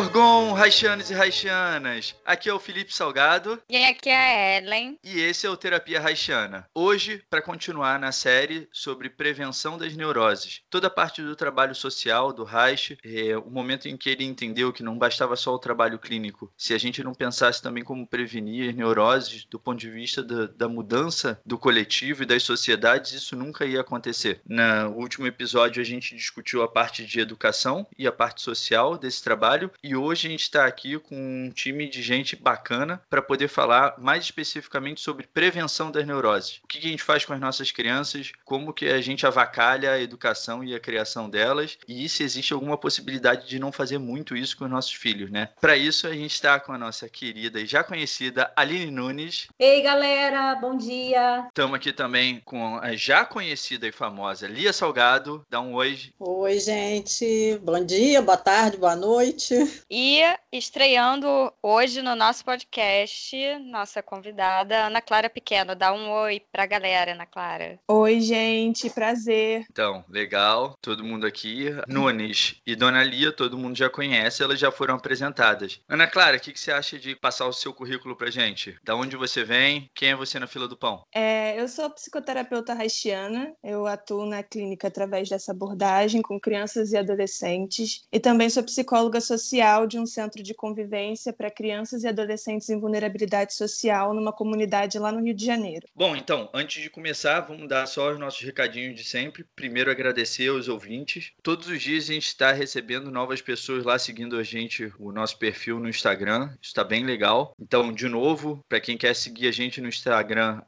Orgon, Raixanos e Raixanas, aqui é o Felipe Salgado E aqui é a Ellen. e esse é o Terapia Raixana. Hoje, para continuar na série sobre prevenção das neuroses, toda a parte do trabalho social do Reich, é, o momento em que ele entendeu que não bastava só o trabalho clínico, se a gente não pensasse também como prevenir as neuroses do ponto de vista da, da mudança do coletivo e das sociedades, isso nunca ia acontecer. No último episódio, a gente discutiu a parte de educação e a parte social desse trabalho, e hoje a gente está aqui com um time de gente bacana para poder falar mais especificamente sobre prevenção das neuroses. O que que a gente faz com as nossas crianças, como que a gente avacalha a educação e a criação delas, e se existe alguma possibilidade de não fazer muito isso com os nossos filhos, né? Para isso, a gente está com a nossa querida e já conhecida Aline Nunes. Ei, galera, bom dia. Estamos aqui também com a já conhecida e famosa Lia Salgado. Dá um oi. Oi, gente. Bom dia, boa tarde, boa noite. E estreando hoje no nosso podcast, nossa convidada, Ana Clara Pequeno. Dá um oi pra galera, Ana Clara. Oi, gente, prazer. Então, legal, todo mundo aqui. Nunes e Dona Lia, todo mundo já conhece, elas já foram apresentadas. Ana Clara, o que, que você acha de passar o seu currículo pra gente? Da onde você vem? Quem é você na fila do pão? É, eu sou psicoterapeuta haitiana, eu atuo na clínica através dessa abordagem com crianças e adolescentes, e também sou psicóloga social de um centro de convivência para crianças e adolescentes em vulnerabilidade social numa comunidade lá no Rio de Janeiro. Bom, então, antes de começar, vamos dar só os nossos recadinhos de sempre. Primeiro, agradecer aos ouvintes. Todos os dias a gente está recebendo novas pessoas lá seguindo a gente, o nosso perfil no Instagram. Isso está bem legal. Então, de novo, para quem quer seguir a gente no Instagram,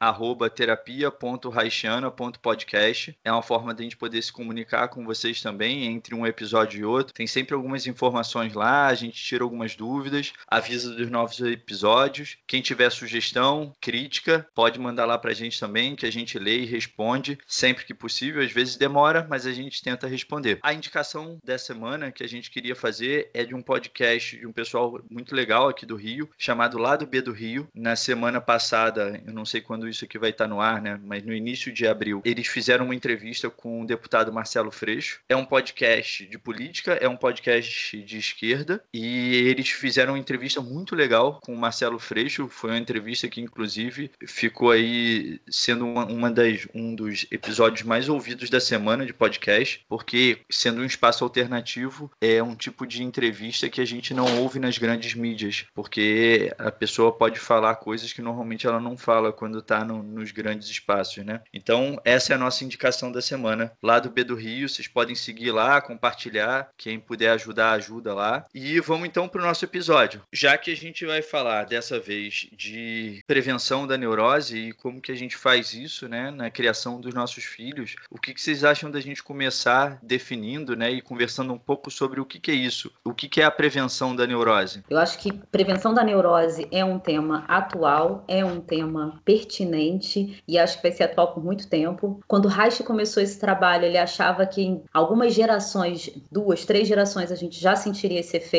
terapia.raixana.podcast. É uma forma de a gente poder se comunicar com vocês também entre um episódio e outro. Tem sempre algumas informações lá, a gente tira algumas dúvidas, avisa dos novos episódios. Quem tiver sugestão, crítica, pode mandar lá pra gente também, que a gente lê e responde sempre que possível. Às vezes demora, mas a gente tenta responder. A indicação dessa semana que a gente queria fazer é de um podcast de um pessoal muito legal aqui do Rio, chamado Lado B do Rio. Na semana passada, eu não sei quando isso aqui vai estar no ar, né? Mas no início de abril, eles fizeram uma entrevista com o deputado Marcelo Freixo. É um podcast de política, é um podcast de esquerda e eles fizeram uma entrevista muito legal com o Marcelo Freixo. Foi uma entrevista que, inclusive, ficou aí sendo uma, uma das, um dos episódios mais ouvidos da semana de podcast, porque sendo um espaço alternativo, é um tipo de entrevista que a gente não ouve nas grandes mídias, porque a pessoa pode falar coisas que normalmente ela não fala quando está no, nos grandes espaços, né? Então, essa é a nossa indicação da semana. Lá do B do Rio, vocês podem seguir lá, compartilhar. Quem puder ajudar, ajuda lá. E vamos então para o nosso episódio. Já que a gente vai falar dessa vez de prevenção da neurose e como que a gente faz isso, né, na criação dos nossos filhos, o que, que vocês acham da gente começar definindo, né, e conversando um pouco sobre o que, que é isso, o que, que é a prevenção da neurose? Eu acho que prevenção da neurose é um tema atual, é um tema pertinente e acho que vai ser atual por muito tempo. Quando Reich começou esse trabalho, ele achava que em algumas gerações, duas, três gerações, a gente já sentiria esse efeito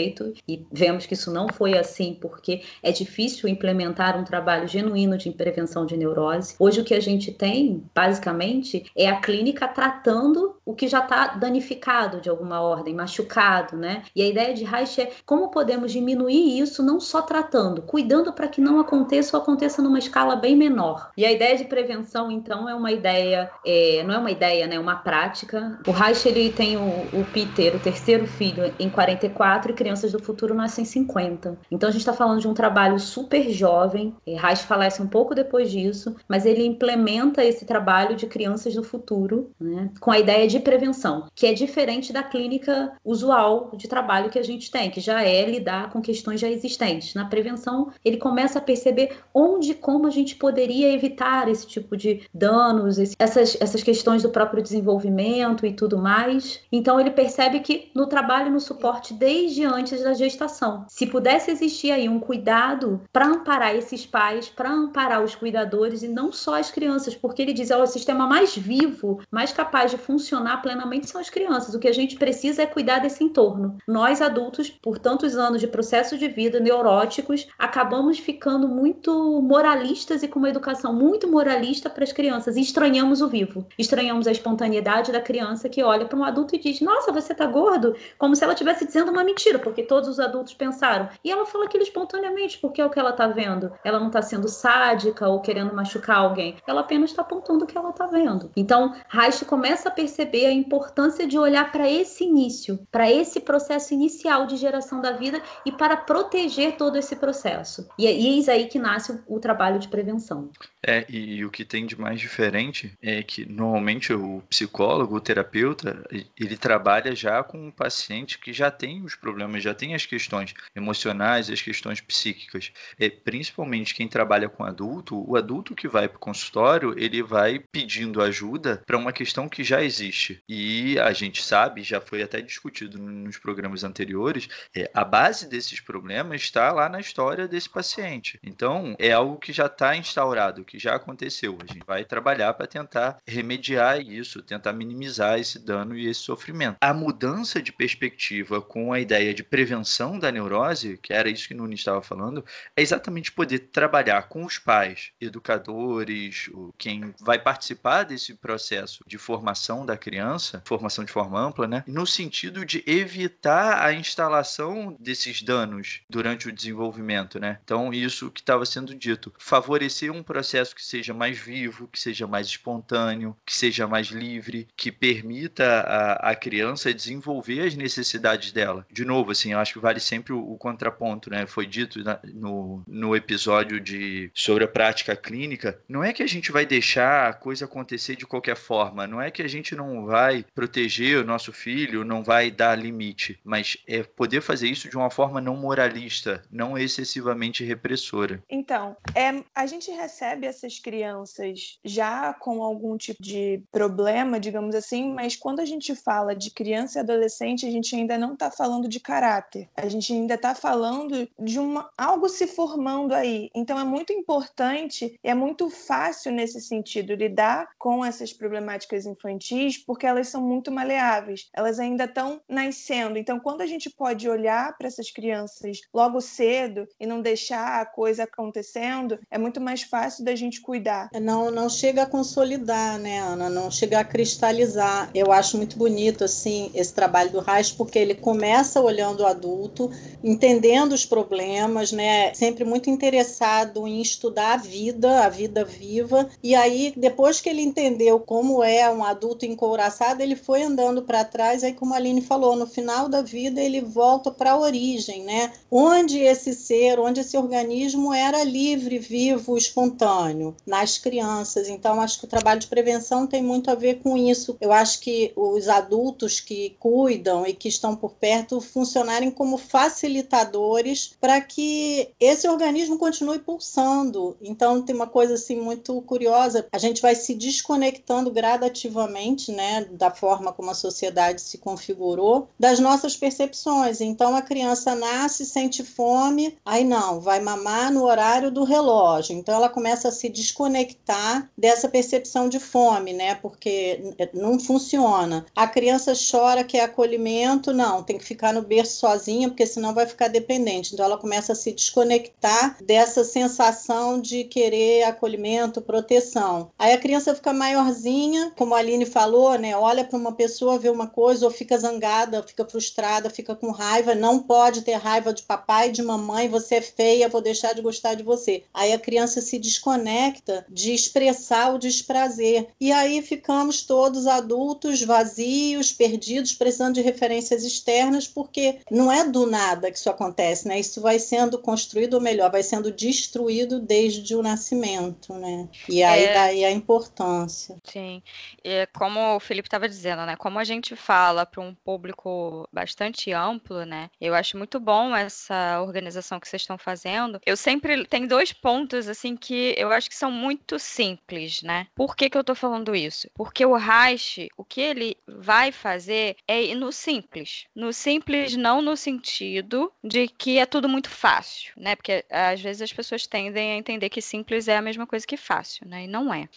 e vemos que isso não foi assim porque é difícil implementar um trabalho genuíno de prevenção de neurose. Hoje o que a gente tem, basicamente, é a clínica tratando o que já está danificado de alguma ordem, machucado, né? E a ideia de Reich é como podemos diminuir isso não só tratando, cuidando para que não aconteça ou aconteça numa escala bem menor. E a ideia de prevenção, então, é uma ideia, é, não é uma ideia, né? É uma prática. O Reich ele tem o, o Peter, o terceiro filho, em 44 e Crianças do Futuro nascem em 50. Então a gente está falando de um trabalho super jovem. E Reich falece um pouco depois disso, mas ele implementa esse trabalho de crianças do futuro, né? Com a ideia de de prevenção, que é diferente da clínica usual de trabalho que a gente tem, que já é lidar com questões já existentes. Na prevenção, ele começa a perceber onde e como a gente poderia evitar esse tipo de danos, essas, essas questões do próprio desenvolvimento e tudo mais. Então, ele percebe que no trabalho, no suporte, desde antes da gestação, se pudesse existir aí um cuidado para amparar esses pais, para amparar os cuidadores e não só as crianças, porque ele diz: oh, o sistema mais vivo, mais capaz de funcionar plenamente são as crianças. O que a gente precisa é cuidar desse entorno. Nós, adultos, por tantos anos de processo de vida neuróticos, acabamos ficando muito moralistas e com uma educação muito moralista para as crianças. E estranhamos o vivo. Estranhamos a espontaneidade da criança que olha para um adulto e diz: Nossa, você tá gordo? Como se ela estivesse dizendo uma mentira, porque todos os adultos pensaram. E ela fala aquilo espontaneamente, porque é o que ela tá vendo. Ela não tá sendo sádica ou querendo machucar alguém. Ela apenas está apontando o que ela tá vendo. Então, Reich começa a perceber a importância de olhar para esse início, para esse processo inicial de geração da vida e para proteger todo esse processo. E, e eis aí que nasce o trabalho de prevenção. É, e, e, o que tem de mais diferente é que normalmente o psicólogo, o terapeuta, ele trabalha já com um paciente que já tem os problemas, já tem as questões emocionais, as questões psíquicas. É, principalmente quem trabalha com adulto, o adulto que vai para o consultório, ele vai pedindo ajuda para uma questão que já existe. E a gente sabe, já foi até discutido nos programas anteriores, é, a base desses problemas está lá na história desse paciente. Então, é algo que já está instaurado, que já aconteceu. A gente vai trabalhar para tentar remediar isso, tentar minimizar esse dano e esse sofrimento. A mudança de perspectiva com a ideia de prevenção da neurose, que era isso que Nunes estava falando, é exatamente poder trabalhar com os pais, educadores, quem vai participar desse processo de formação da criança, formação de forma ampla, né? No sentido de evitar a instalação desses danos durante o desenvolvimento, né? Então, isso que estava sendo dito, favorecer um processo processo que seja mais vivo, que seja mais espontâneo, que seja mais livre, que permita a, a criança desenvolver as necessidades dela. De novo, assim, eu acho que vale sempre o, o contraponto, né? Foi dito na, no, no episódio de sobre a prática clínica, não é que a gente vai deixar a coisa acontecer de qualquer forma, não é que a gente não vai proteger o nosso filho, não vai dar limite, mas é poder fazer isso de uma forma não moralista, não excessivamente repressora. Então, é, a gente recebe essas crianças já com algum tipo de problema, digamos assim, mas quando a gente fala de criança e adolescente, a gente ainda não está falando de caráter. A gente ainda está falando de uma, algo se formando aí. Então é muito importante e é muito fácil nesse sentido lidar com essas problemáticas infantis, porque elas são muito maleáveis. Elas ainda estão nascendo. Então, quando a gente pode olhar para essas crianças logo cedo e não deixar a coisa acontecendo, é muito mais fácil da gente gente cuidar. Não, não chega a consolidar, né, Ana? Não chega a cristalizar. Eu acho muito bonito, assim, esse trabalho do Reis, porque ele começa olhando o adulto, entendendo os problemas, né? Sempre muito interessado em estudar a vida, a vida viva. E aí, depois que ele entendeu como é um adulto encouraçado, ele foi andando para trás. Aí, como a Aline falou, no final da vida ele volta para a origem, né? Onde esse ser, onde esse organismo era livre, vivo, espontâneo nas crianças. Então, acho que o trabalho de prevenção tem muito a ver com isso. Eu acho que os adultos que cuidam e que estão por perto funcionarem como facilitadores para que esse organismo continue pulsando. Então, tem uma coisa assim muito curiosa. A gente vai se desconectando gradativamente, né, da forma como a sociedade se configurou, das nossas percepções. Então, a criança nasce, sente fome, aí não, vai mamar no horário do relógio. Então, ela começa a se desconectar dessa percepção de fome, né? Porque não funciona. A criança chora, quer acolhimento, não, tem que ficar no berço sozinha, porque senão vai ficar dependente. Então ela começa a se desconectar dessa sensação de querer acolhimento, proteção. Aí a criança fica maiorzinha, como a Aline falou, né? Olha para uma pessoa, vê uma coisa, ou fica zangada, fica frustrada, fica com raiva, não pode ter raiva de papai, de mamãe, você é feia, vou deixar de gostar de você. Aí a criança se desconecta desconecta de expressar o desprazer. E aí ficamos todos adultos, vazios, perdidos, precisando de referências externas, porque não é do nada que isso acontece, né? Isso vai sendo construído, ou melhor, vai sendo destruído desde o nascimento, né? E aí é... daí a importância. Sim. E como Felipe estava dizendo, né? Como a gente fala para um público bastante amplo, né? Eu acho muito bom essa organização que vocês estão fazendo. Eu sempre tem dois pontos assim que eu acho que são muito simples, né? Por que, que eu estou falando isso? Porque o Reich, o que ele vai fazer é ir no simples. No simples não no sentido de que é tudo muito fácil, né? Porque às vezes as pessoas tendem a entender que simples é a mesma coisa que fácil, né? E não é.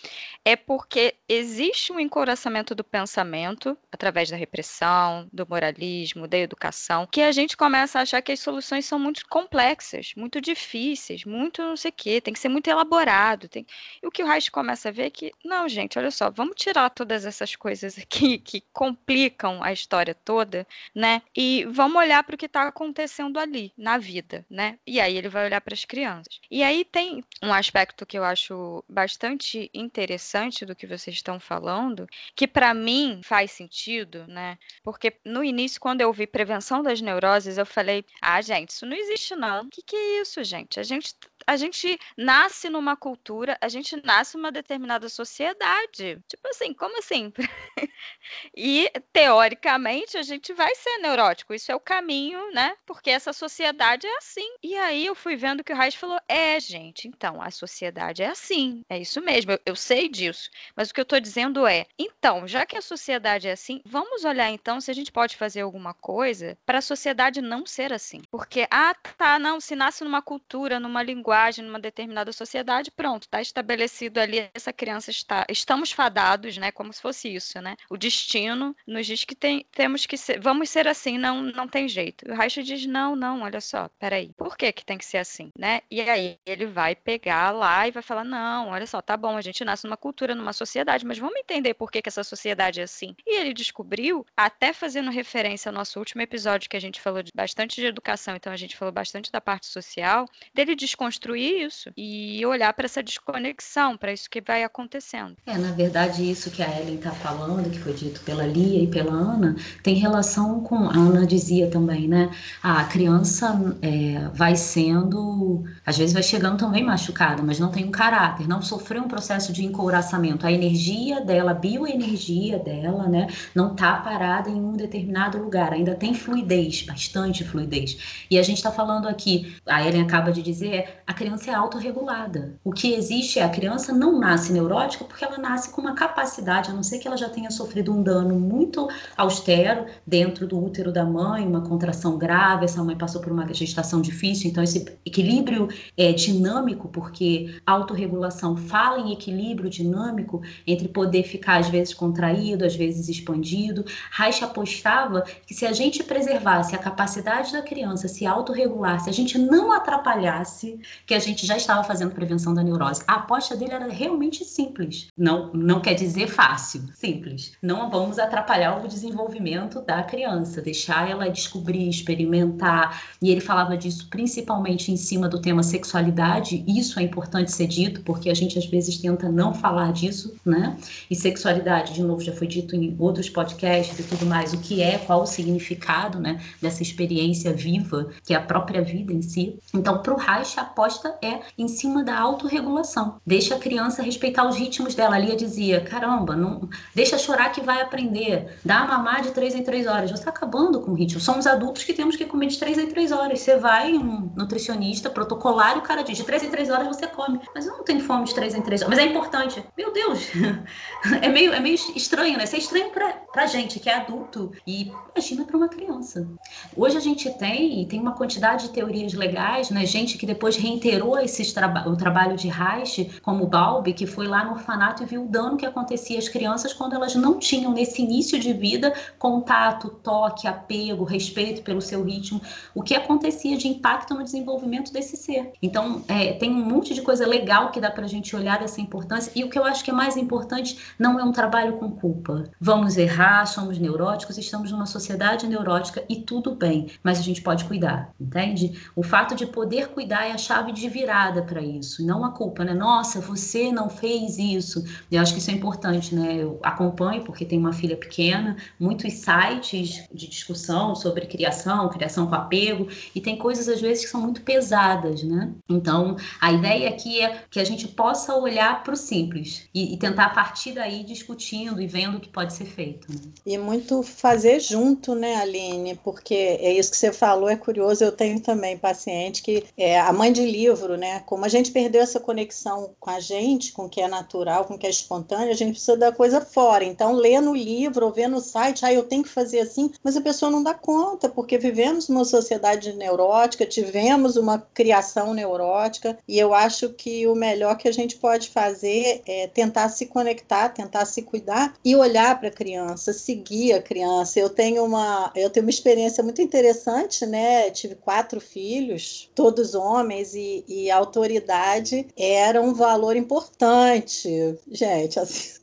É porque existe um encoraçamento do pensamento através da repressão, do moralismo, da educação, que a gente começa a achar que as soluções são muito complexas, muito difíceis, muito não sei o quê, tem que ser muito elaborado. Tem... E o que o Reich começa a ver é que, não, gente, olha só, vamos tirar todas essas coisas aqui que complicam a história toda, né? E vamos olhar para o que está acontecendo ali, na vida, né? E aí ele vai olhar para as crianças. E aí tem um aspecto que eu acho bastante interessante do que vocês estão falando, que para mim faz sentido, né? Porque no início, quando eu vi prevenção das neuroses, eu falei: ah, gente, isso não existe, não. O que, que é isso, gente? A gente a gente nasce numa cultura, a gente nasce numa determinada sociedade. Tipo assim, como assim? e teoricamente a gente vai ser neurótico, isso é o caminho, né? Porque essa sociedade é assim. E aí eu fui vendo que o Reis falou: "É, gente, então a sociedade é assim. É isso mesmo, eu, eu sei disso. Mas o que eu tô dizendo é, então, já que a sociedade é assim, vamos olhar então se a gente pode fazer alguma coisa para a sociedade não ser assim. Porque ah, tá, não, se nasce numa cultura, numa linguagem numa determinada sociedade, pronto, está estabelecido ali, essa criança está. Estamos fadados, né? Como se fosse isso, né? O destino nos diz que tem, temos que ser, vamos ser assim, não, não tem jeito. O Reich diz: não, não, olha só, peraí, por que, que tem que ser assim, né? E aí ele vai pegar lá e vai falar: não, olha só, tá bom, a gente nasce numa cultura, numa sociedade, mas vamos entender por que, que essa sociedade é assim. E ele descobriu, até fazendo referência ao nosso último episódio que a gente falou de, bastante de educação, então a gente falou bastante da parte social, dele desconstruir construir isso e olhar para essa desconexão, para isso que vai acontecendo. É, na verdade, isso que a Ellen está falando, que foi dito pela Lia e pela Ana, tem relação com. A Ana dizia também, né? A criança é, vai sendo. Às vezes vai chegando também machucada, mas não tem um caráter, não sofreu um processo de encouraçamento. A energia dela, a bioenergia dela, né? Não está parada em um determinado lugar, ainda tem fluidez, bastante fluidez. E a gente está falando aqui, a Ellen acaba de dizer, a criança é autorregulada. O que existe é a criança não nasce neurótica porque ela nasce com uma capacidade, a não ser que ela já tenha sofrido um dano muito austero dentro do útero da mãe, uma contração grave, essa mãe passou por uma gestação difícil, então esse equilíbrio é dinâmico, porque autorregulação fala em equilíbrio dinâmico entre poder ficar às vezes contraído, às vezes expandido. Reich apostava que se a gente preservasse a capacidade da criança se autorregular, se a gente não atrapalhasse, que a gente já estava fazendo prevenção da neurose. A aposta dele era realmente simples. Não, não quer dizer fácil, simples. Não vamos atrapalhar o desenvolvimento da criança, deixar ela descobrir, experimentar. E ele falava disso principalmente em cima do tema sexualidade. Isso é importante ser dito, porque a gente às vezes tenta não falar disso, né? E sexualidade, de novo, já foi dito em outros podcasts e tudo mais, o que é, qual o significado, né, dessa experiência viva, que é a própria vida em si. Então, para o Reich, a aposta é em cima da autorregulação. Deixa a criança respeitar os ritmos dela. A Lia dizia: caramba, não deixa chorar que vai aprender. Dá a mamar de três em três horas. Você está acabando com o ritmo. Somos adultos que temos que comer de três em três horas. Você vai um nutricionista, protocolar, e o cara diz: de três em três horas você come. Mas eu não tenho fome de três em três horas. Mas é importante. Meu Deus! é meio, é meio estranho, né? Isso é estranho pra, pra gente que é adulto. E imagina para uma criança. Hoje a gente tem, tem uma quantidade de teorias legais, né? Gente que depois reiterou esses traba o trabalho de Reich, como Balbi, que foi lá no orfanato e viu o dano que acontecia às crianças quando elas não tinham, nesse início de vida, contato, toque, apego, respeito pelo seu ritmo, o que acontecia de impacto no desenvolvimento desse ser. Então, é, tem um monte de coisa legal que dá para a gente olhar dessa importância, e o que eu acho que é mais importante não é um trabalho com culpa. Vamos errar, somos neuróticos, estamos numa sociedade neurótica e tudo bem, mas a gente pode cuidar, entende? O fato de poder cuidar é a chave de virada para isso, não a culpa, né? Nossa, você não fez isso. Eu acho que isso é importante, né? Eu acompanho, porque tenho uma filha pequena, muitos sites de discussão sobre criação, criação com apego, e tem coisas às vezes que são muito pesadas, né? Então, a ideia aqui é que a gente possa olhar para o simples e, e, tentar a partir daí discutindo e vendo o que pode ser feito. Né? E muito fazer junto, né, Aline? Porque é isso que você falou, é curioso. Eu tenho também paciente que é a mãe de livro, né? Como a gente perdeu essa conexão com a gente, com o que é natural, com o que é espontâneo, a gente precisa da coisa fora. Então, ler no livro ou ver no site, ah, eu tenho que fazer assim, mas a pessoa não dá conta, porque vivemos numa sociedade neurótica, tivemos uma criação neurótica, e eu acho que o melhor que a gente pode fazer é tentar se conectar, tentar se cuidar e olhar para a criança, seguir a criança. Eu tenho uma, eu tenho uma experiência muito interessante, né? Tive quatro filhos, todos homens, e, e autoridade era um valor importante. Gente, assim,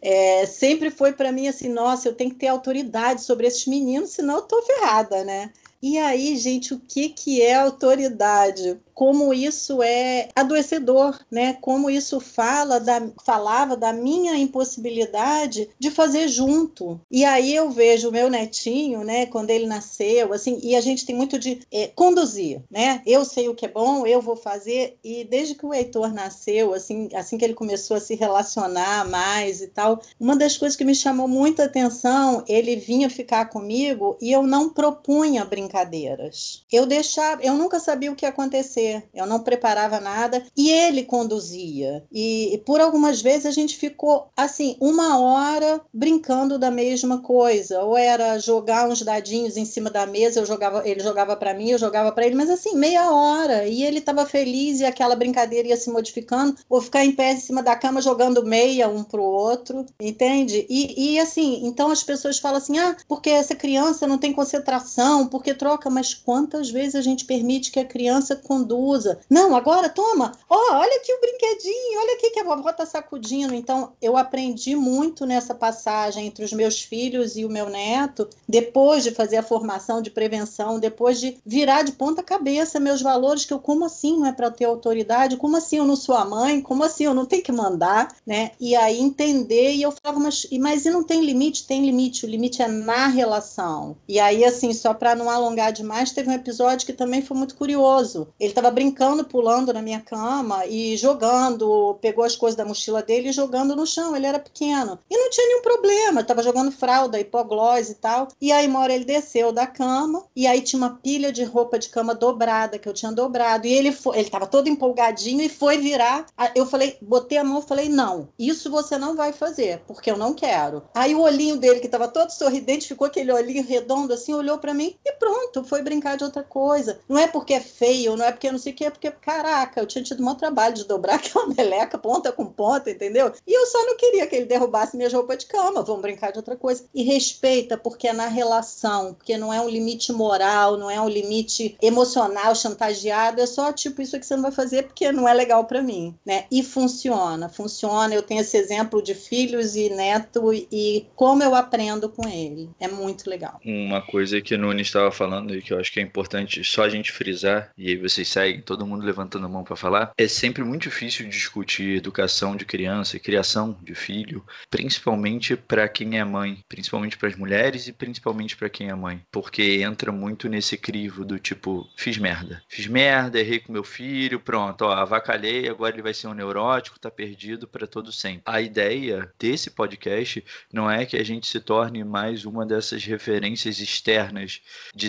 é, sempre foi para mim assim, nossa, eu tenho que ter autoridade sobre esses meninos, senão eu tô ferrada, né? E aí, gente, o que, que é autoridade? como isso é adoecedor, né? Como isso fala da, falava da minha impossibilidade de fazer junto. E aí eu vejo o meu netinho, né? Quando ele nasceu, assim, e a gente tem muito de é, conduzir, né? Eu sei o que é bom, eu vou fazer. E desde que o Heitor nasceu, assim, assim que ele começou a se relacionar mais e tal, uma das coisas que me chamou muita atenção, ele vinha ficar comigo e eu não propunha brincadeiras. Eu deixava, eu nunca sabia o que ia acontecer eu não preparava nada e ele conduzia. E, e por algumas vezes a gente ficou assim, uma hora brincando da mesma coisa, ou era jogar uns dadinhos em cima da mesa, eu jogava, ele jogava para mim, eu jogava para ele, mas assim, meia hora, e ele estava feliz e aquela brincadeira ia se modificando, ou ficar em pé em cima da cama jogando meia um pro outro, entende? E, e assim, então as pessoas falam assim: "Ah, porque essa criança não tem concentração, porque troca", mas quantas vezes a gente permite que a criança conduza. Não, agora toma. Oh, olha aqui o brinquedinho, olha aqui que a vovó tá sacudindo. Então, eu aprendi muito nessa passagem entre os meus filhos e o meu neto, depois de fazer a formação de prevenção, depois de virar de ponta cabeça meus valores, que eu, como assim não é para ter autoridade? Como assim eu não sou a mãe? Como assim eu não tenho que mandar? Né? E aí entender, e eu falava, mas, mas e não tem limite? Tem limite, o limite é na relação. E aí, assim, só para não alongar demais, teve um episódio que também foi muito curioso. Ele estava brincando, pulando na minha cama e jogando, pegou as coisas da mochila dele e jogando no chão. Ele era pequeno. E não tinha nenhum problema, estava jogando fralda, hipoglós e tal. E aí, uma hora ele desceu da cama e aí tinha uma pilha de roupa de cama dobrada que eu tinha dobrado. E ele foi, ele estava todo empolgadinho e foi virar. Eu falei, botei a mão e falei: "Não, isso você não vai fazer, porque eu não quero". Aí o olhinho dele que estava todo sorridente ficou aquele olhinho redondo assim, olhou para mim e pronto, foi brincar de outra coisa. Não é porque é feio, não é porque não sei o que, porque, caraca, eu tinha tido um trabalho de dobrar aquela meleca ponta com ponta, entendeu? E eu só não queria que ele derrubasse minhas roupas de cama, vamos brincar de outra coisa. E respeita, porque é na relação, porque não é um limite moral, não é um limite emocional, chantageado, é só tipo isso que você não vai fazer porque não é legal para mim, né? E funciona, funciona. Eu tenho esse exemplo de filhos e neto e como eu aprendo com ele. É muito legal. Uma coisa que o Nunes estava falando e que eu acho que é importante só a gente frisar, e aí vocês seguem todo mundo levantando a mão para falar, é sempre muito difícil discutir educação de criança e criação de filho, principalmente para quem é mãe, principalmente para as mulheres e principalmente para quem é mãe, porque entra muito nesse crivo do tipo, fiz merda. Fiz merda, errei com meu filho, pronto, ó, avacalhei, agora ele vai ser um neurótico, tá perdido para todo sempre. A ideia desse podcast não é que a gente se torne mais uma dessas referências externas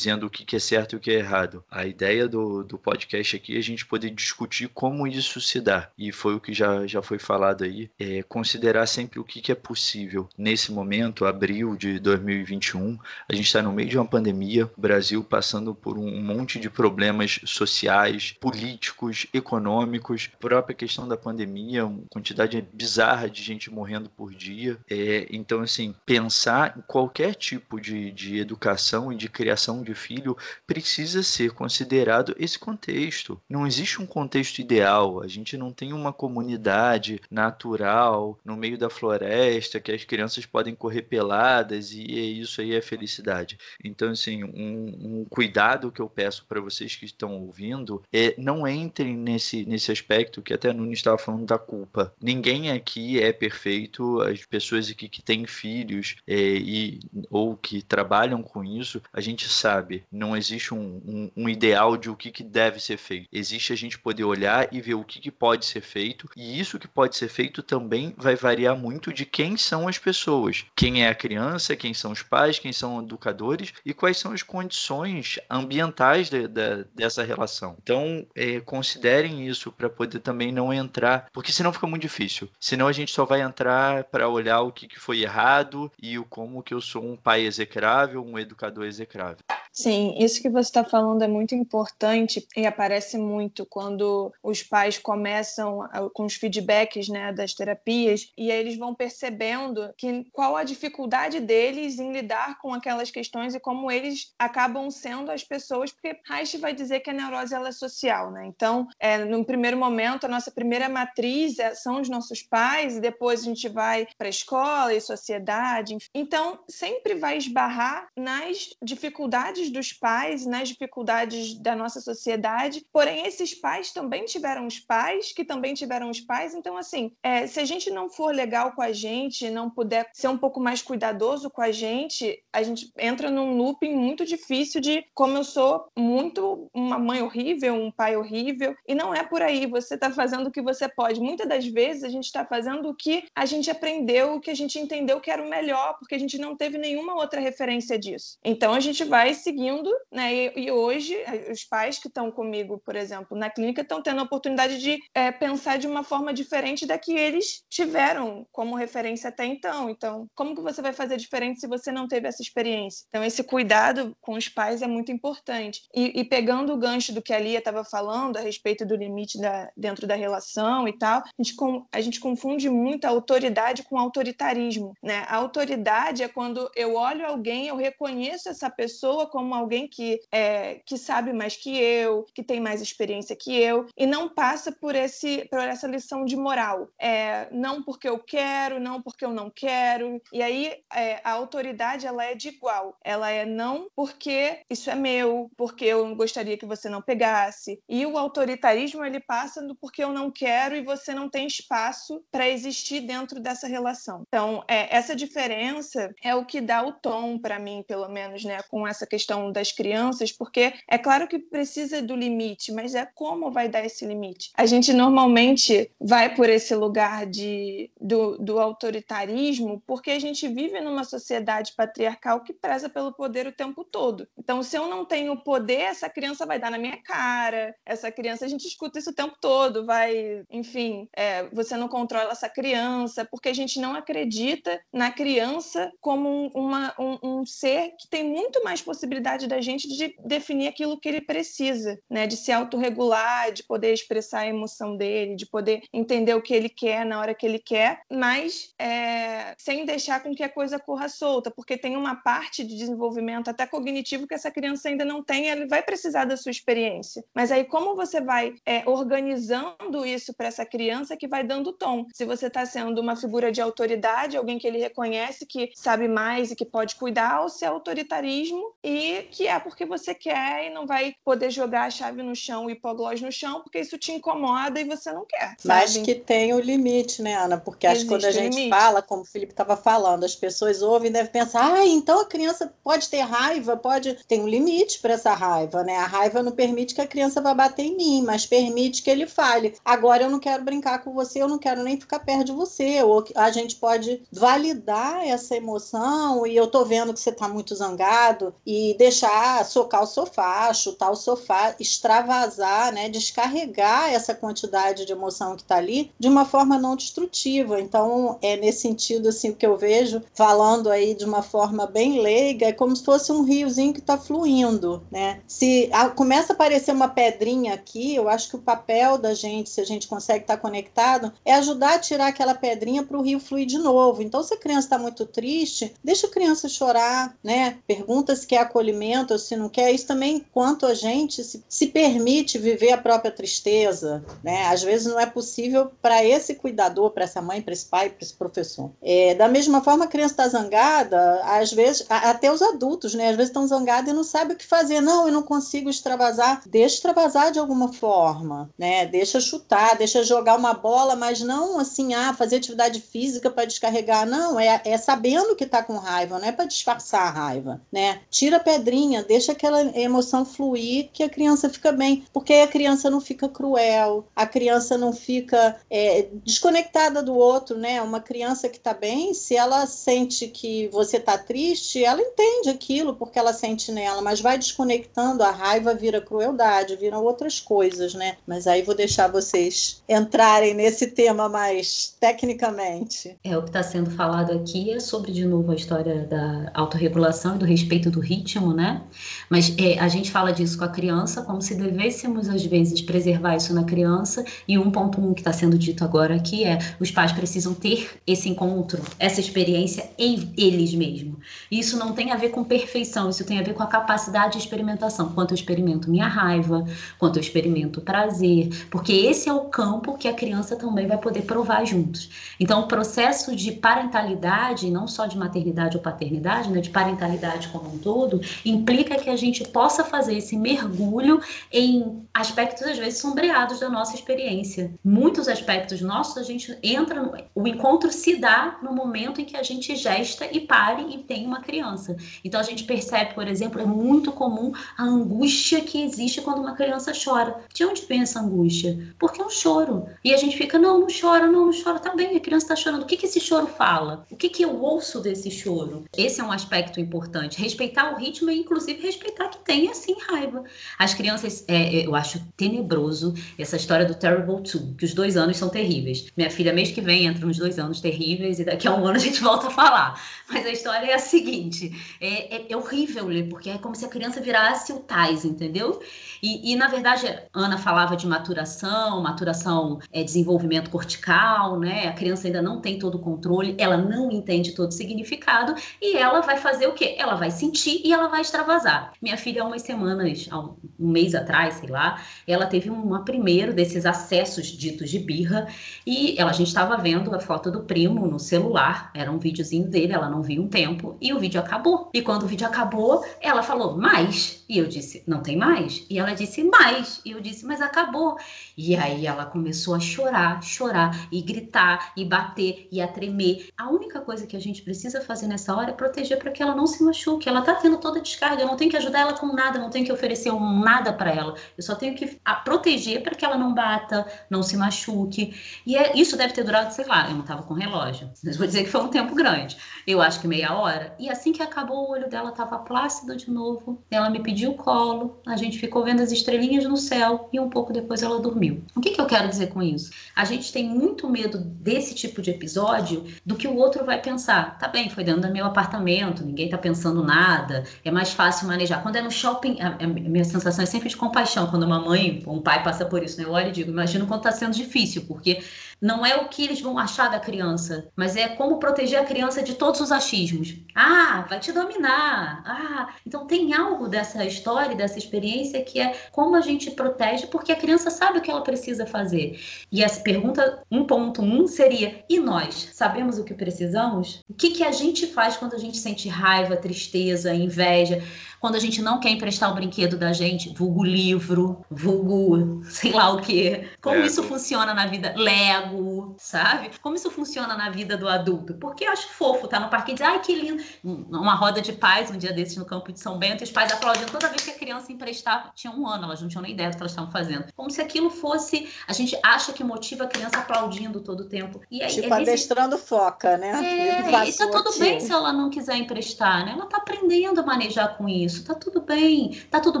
dizendo o que é certo e o que é errado. A ideia do, do podcast aqui a gente poder discutir como isso se dá. E foi o que já, já foi falado aí. É, considerar sempre o que, que é possível. Nesse momento, abril de 2021, a gente está no meio de uma pandemia, o Brasil passando por um monte de problemas sociais, políticos, econômicos, própria questão da pandemia, uma quantidade bizarra de gente morrendo por dia. É, então, assim, pensar em qualquer tipo de, de educação e de criação de filho precisa ser considerado esse contexto. Não existe um contexto ideal. A gente não tem uma comunidade natural no meio da floresta que as crianças podem correr peladas e isso aí é felicidade. Então, assim, um, um cuidado que eu peço para vocês que estão ouvindo é não entrem nesse, nesse aspecto que até a Nunes estava falando da culpa. Ninguém aqui é perfeito. As pessoas aqui que têm filhos é, e, ou que trabalham com isso, a gente sabe sabe? Não existe um, um, um ideal de o que, que deve ser feito. Existe a gente poder olhar e ver o que, que pode ser feito, e isso que pode ser feito também vai variar muito de quem são as pessoas. Quem é a criança, quem são os pais, quem são educadores e quais são as condições ambientais de, de, dessa relação. Então, é, considerem isso para poder também não entrar, porque senão fica muito difícil. Senão a gente só vai entrar para olhar o que, que foi errado e o como que eu sou um pai execrável, um educador execrável. Sim, isso que você está falando é muito importante e aparece muito quando os pais começam com os feedbacks né, das terapias e aí eles vão percebendo que qual a dificuldade deles em lidar com aquelas questões e como eles acabam sendo as pessoas, porque Reich vai dizer que a neurose ela é social, né? Então, é, no primeiro momento, a nossa primeira matriz é, são os nossos pais e depois a gente vai para a escola e sociedade. Então, sempre vai esbarrar nas dificuldades dos pais, nas dificuldades da nossa sociedade. Porém, esses pais também tiveram os pais, que também tiveram os pais. Então, assim, é, se a gente não for legal com a gente, não puder ser um pouco mais cuidadoso com a gente, a gente entra num looping muito difícil de como eu sou muito uma mãe horrível, um pai horrível. E não é por aí. Você está fazendo o que você pode. Muitas das vezes a gente está fazendo o que a gente aprendeu, o que a gente entendeu que era o melhor, porque a gente não teve nenhuma outra referência disso. Então a gente vai se seguindo, né? E, e hoje os pais que estão comigo, por exemplo, na clínica, estão tendo a oportunidade de é, pensar de uma forma diferente da que eles tiveram como referência até então. Então, como que você vai fazer diferente se você não teve essa experiência? Então, esse cuidado com os pais é muito importante. E, e pegando o gancho do que a Lia estava falando a respeito do limite da, dentro da relação e tal, a gente, com, a gente confunde muito a autoridade com autoritarismo, né? A autoridade é quando eu olho alguém, eu reconheço essa pessoa como como alguém que, é, que sabe mais que eu, que tem mais experiência que eu, e não passa por, esse, por essa lição de moral. É, não porque eu quero, não porque eu não quero. E aí é, a autoridade ela é de igual. Ela é não porque isso é meu, porque eu gostaria que você não pegasse. E o autoritarismo ele passa do porque eu não quero e você não tem espaço para existir dentro dessa relação. Então, é, essa diferença é o que dá o tom para mim, pelo menos, né, com essa questão questão das crianças, porque é claro que precisa do limite, mas é como vai dar esse limite. A gente normalmente vai por esse lugar de, do, do autoritarismo porque a gente vive numa sociedade patriarcal que preza pelo poder o tempo todo. Então, se eu não tenho poder, essa criança vai dar na minha cara, essa criança, a gente escuta isso o tempo todo, vai, enfim, é, você não controla essa criança, porque a gente não acredita na criança como um, uma, um, um ser que tem muito mais possibilidades possibilidade da gente de definir aquilo que ele precisa, né? De se autorregular, de poder expressar a emoção dele, de poder entender o que ele quer na hora que ele quer, mas é, sem deixar com que a coisa corra solta, porque tem uma parte de desenvolvimento até cognitivo que essa criança ainda não tem, ele vai precisar da sua experiência. Mas aí como você vai é, organizando isso para essa criança que vai dando tom? Se você está sendo uma figura de autoridade, alguém que ele reconhece que sabe mais e que pode cuidar, ou se é autoritarismo e que é porque você quer e não vai poder jogar a chave no chão, o hipoglós no chão, porque isso te incomoda e você não quer. Sabe? Mas que tem o limite, né, Ana? Porque acho que quando a gente limite. fala, como o Felipe estava falando, as pessoas ouvem e devem pensar, ah, então a criança pode ter raiva, pode. Tem um limite para essa raiva, né? A raiva não permite que a criança vá bater em mim, mas permite que ele fale. Agora eu não quero brincar com você, eu não quero nem ficar perto de você. Ou a gente pode validar essa emoção e eu tô vendo que você tá muito zangado e deixar socar o sofá, chutar o sofá, extravasar, né, descarregar essa quantidade de emoção que está ali de uma forma não destrutiva. Então, é nesse sentido assim que eu vejo, falando aí de uma forma bem leiga, é como se fosse um riozinho que está fluindo, né? Se a, começa a aparecer uma pedrinha aqui, eu acho que o papel da gente, se a gente consegue estar tá conectado, é ajudar a tirar aquela pedrinha para o rio fluir de novo. Então, se a criança está muito triste, deixa a criança chorar, né? Pergunta se quer acolher acolhimento se não quer, isso também quanto a gente se, se permite viver a própria tristeza, né? Às vezes não é possível para esse cuidador, para essa mãe, para esse pai, para esse professor. É, da mesma forma, a criança está zangada, às vezes, até os adultos, né? Às vezes estão zangados e não sabem o que fazer. Não, eu não consigo extravasar. Deixa extravasar de alguma forma, né? Deixa chutar, deixa jogar uma bola, mas não assim, ah, fazer atividade física para descarregar. Não, é, é sabendo que está com raiva, não é para disfarçar a raiva, né? Tira a pedrinha, deixa aquela emoção fluir, que a criança fica bem. Porque aí a criança não fica cruel, a criança não fica é, desconectada do outro, né? Uma criança que está bem, se ela sente que você está triste, ela entende aquilo porque ela sente nela, mas vai desconectando, a raiva vira crueldade, viram outras coisas, né? Mas aí vou deixar vocês entrarem nesse tema mais tecnicamente. É, o que está sendo falado aqui é sobre, de novo, a história da autorregulação e do respeito do ritmo, né? Mas é, a gente fala disso com a criança como se devêssemos, às vezes, preservar isso na criança. E 1.1 que está sendo dito agora aqui é: os pais precisam ter esse encontro, essa experiência em eles mesmos. Isso não tem a ver com perfeição, isso tem a ver com a capacidade de experimentação. Quanto eu experimento minha raiva, quanto eu experimento prazer, porque esse é o campo que a criança também vai poder provar juntos. Então, o processo de parentalidade, não só de maternidade ou paternidade, né, de parentalidade como um todo, implica que a gente possa fazer esse mergulho em aspectos, às vezes, sombreados da nossa experiência. Muitos aspectos nossos, a gente entra, no, o encontro se dá no momento em que a gente gesta e pare e tem uma criança. Então, a gente percebe, por exemplo, é muito comum a angústia que existe quando uma criança chora. De onde vem essa angústia? Porque é um choro. E a gente fica, não, não chora, não, não chora, tá bem, a criança está chorando. O que, que esse choro fala? O que, que eu ouço desse choro? Esse é um aspecto importante. Respeitar o ritmo e, inclusive, respeitar que tem, assim, raiva. As crianças, é, é, eu acho tenebroso essa história do Terrible Two, que os dois anos são terríveis. Minha filha, mês que vem, entra nos dois anos terríveis e daqui a um ano a gente volta a falar. Mas a história é a seguinte: é, é, é horrível ler, porque é como se a criança virasse o Tais, entendeu? E, e, na verdade, Ana falava de maturação, maturação é desenvolvimento cortical, né? A criança ainda não tem todo o controle, ela não entende todo o significado e ela vai fazer o quê? Ela vai sentir e ela vai extravasar. Minha filha, há umas semanas, há um mês atrás, sei lá, ela teve uma primeiro desses acessos ditos de birra e ela, a gente estava vendo a foto do primo no celular, era um videozinho dele, ela não viu um tempo e o vídeo acabou. E quando o vídeo acabou, ela falou, mais? E eu disse, não tem mais? E ela disse mais. E eu disse, mas acabou. E aí ela começou a chorar, chorar, e gritar, e bater, e a tremer. A única coisa que a gente precisa fazer nessa hora é proteger para que ela não se machuque. Ela tá tendo toda descarga, eu não tenho que ajudar ela com nada, não tenho que oferecer um nada para ela. Eu só tenho que a proteger para que ela não bata, não se machuque. E é, isso deve ter durado, sei lá, eu não tava com relógio. Mas vou dizer que foi um tempo grande. Eu acho que meia hora. E assim que acabou, o olho dela tava plácido de novo. Ela me pediu colo, a gente ficou vendo as estrelinhas no céu e um pouco depois ela dormiu. O que, que eu quero dizer com isso? A gente tem muito medo desse tipo de episódio do que o outro vai pensar. Tá bem, foi dentro do meu apartamento, ninguém tá pensando nada, é mais fácil manejar. Quando é no shopping, a, a minha sensação é sempre de compaixão. Quando uma mãe ou um pai passa por isso, né? eu olho e digo, imagino quanto tá sendo difícil, porque não é o que eles vão achar da criança, mas é como proteger a criança de todos os achismos. Ah, vai te dominar. Ah, então tem algo dessa história, dessa experiência que é como a gente protege, porque a criança sabe o que ela precisa fazer. E essa pergunta 1.1 seria: e nós? Sabemos o que precisamos? O que, que a gente faz quando a gente sente raiva, tristeza, inveja? Quando a gente não quer emprestar o brinquedo da gente, vulgo livro, vulgo sei lá o quê. Como Lego. isso funciona na vida? Lego, sabe? Como isso funciona na vida do adulto? Porque eu acho fofo, tá no parque e dizer, ai que lindo. Uma roda de pais, um dia desses no campo de São Bento, e os pais aplaudindo toda vez que a criança emprestava. Tinha um ano, elas não tinham nem ideia do que elas estavam fazendo. Como se aquilo fosse. A gente acha que motiva a criança aplaudindo todo o tempo. E aí, tipo, é adestrando foca, né? É, e tá tudo bem se ela não quiser emprestar, né? Ela tá aprendendo a manejar com isso isso, tá tudo bem, tá tudo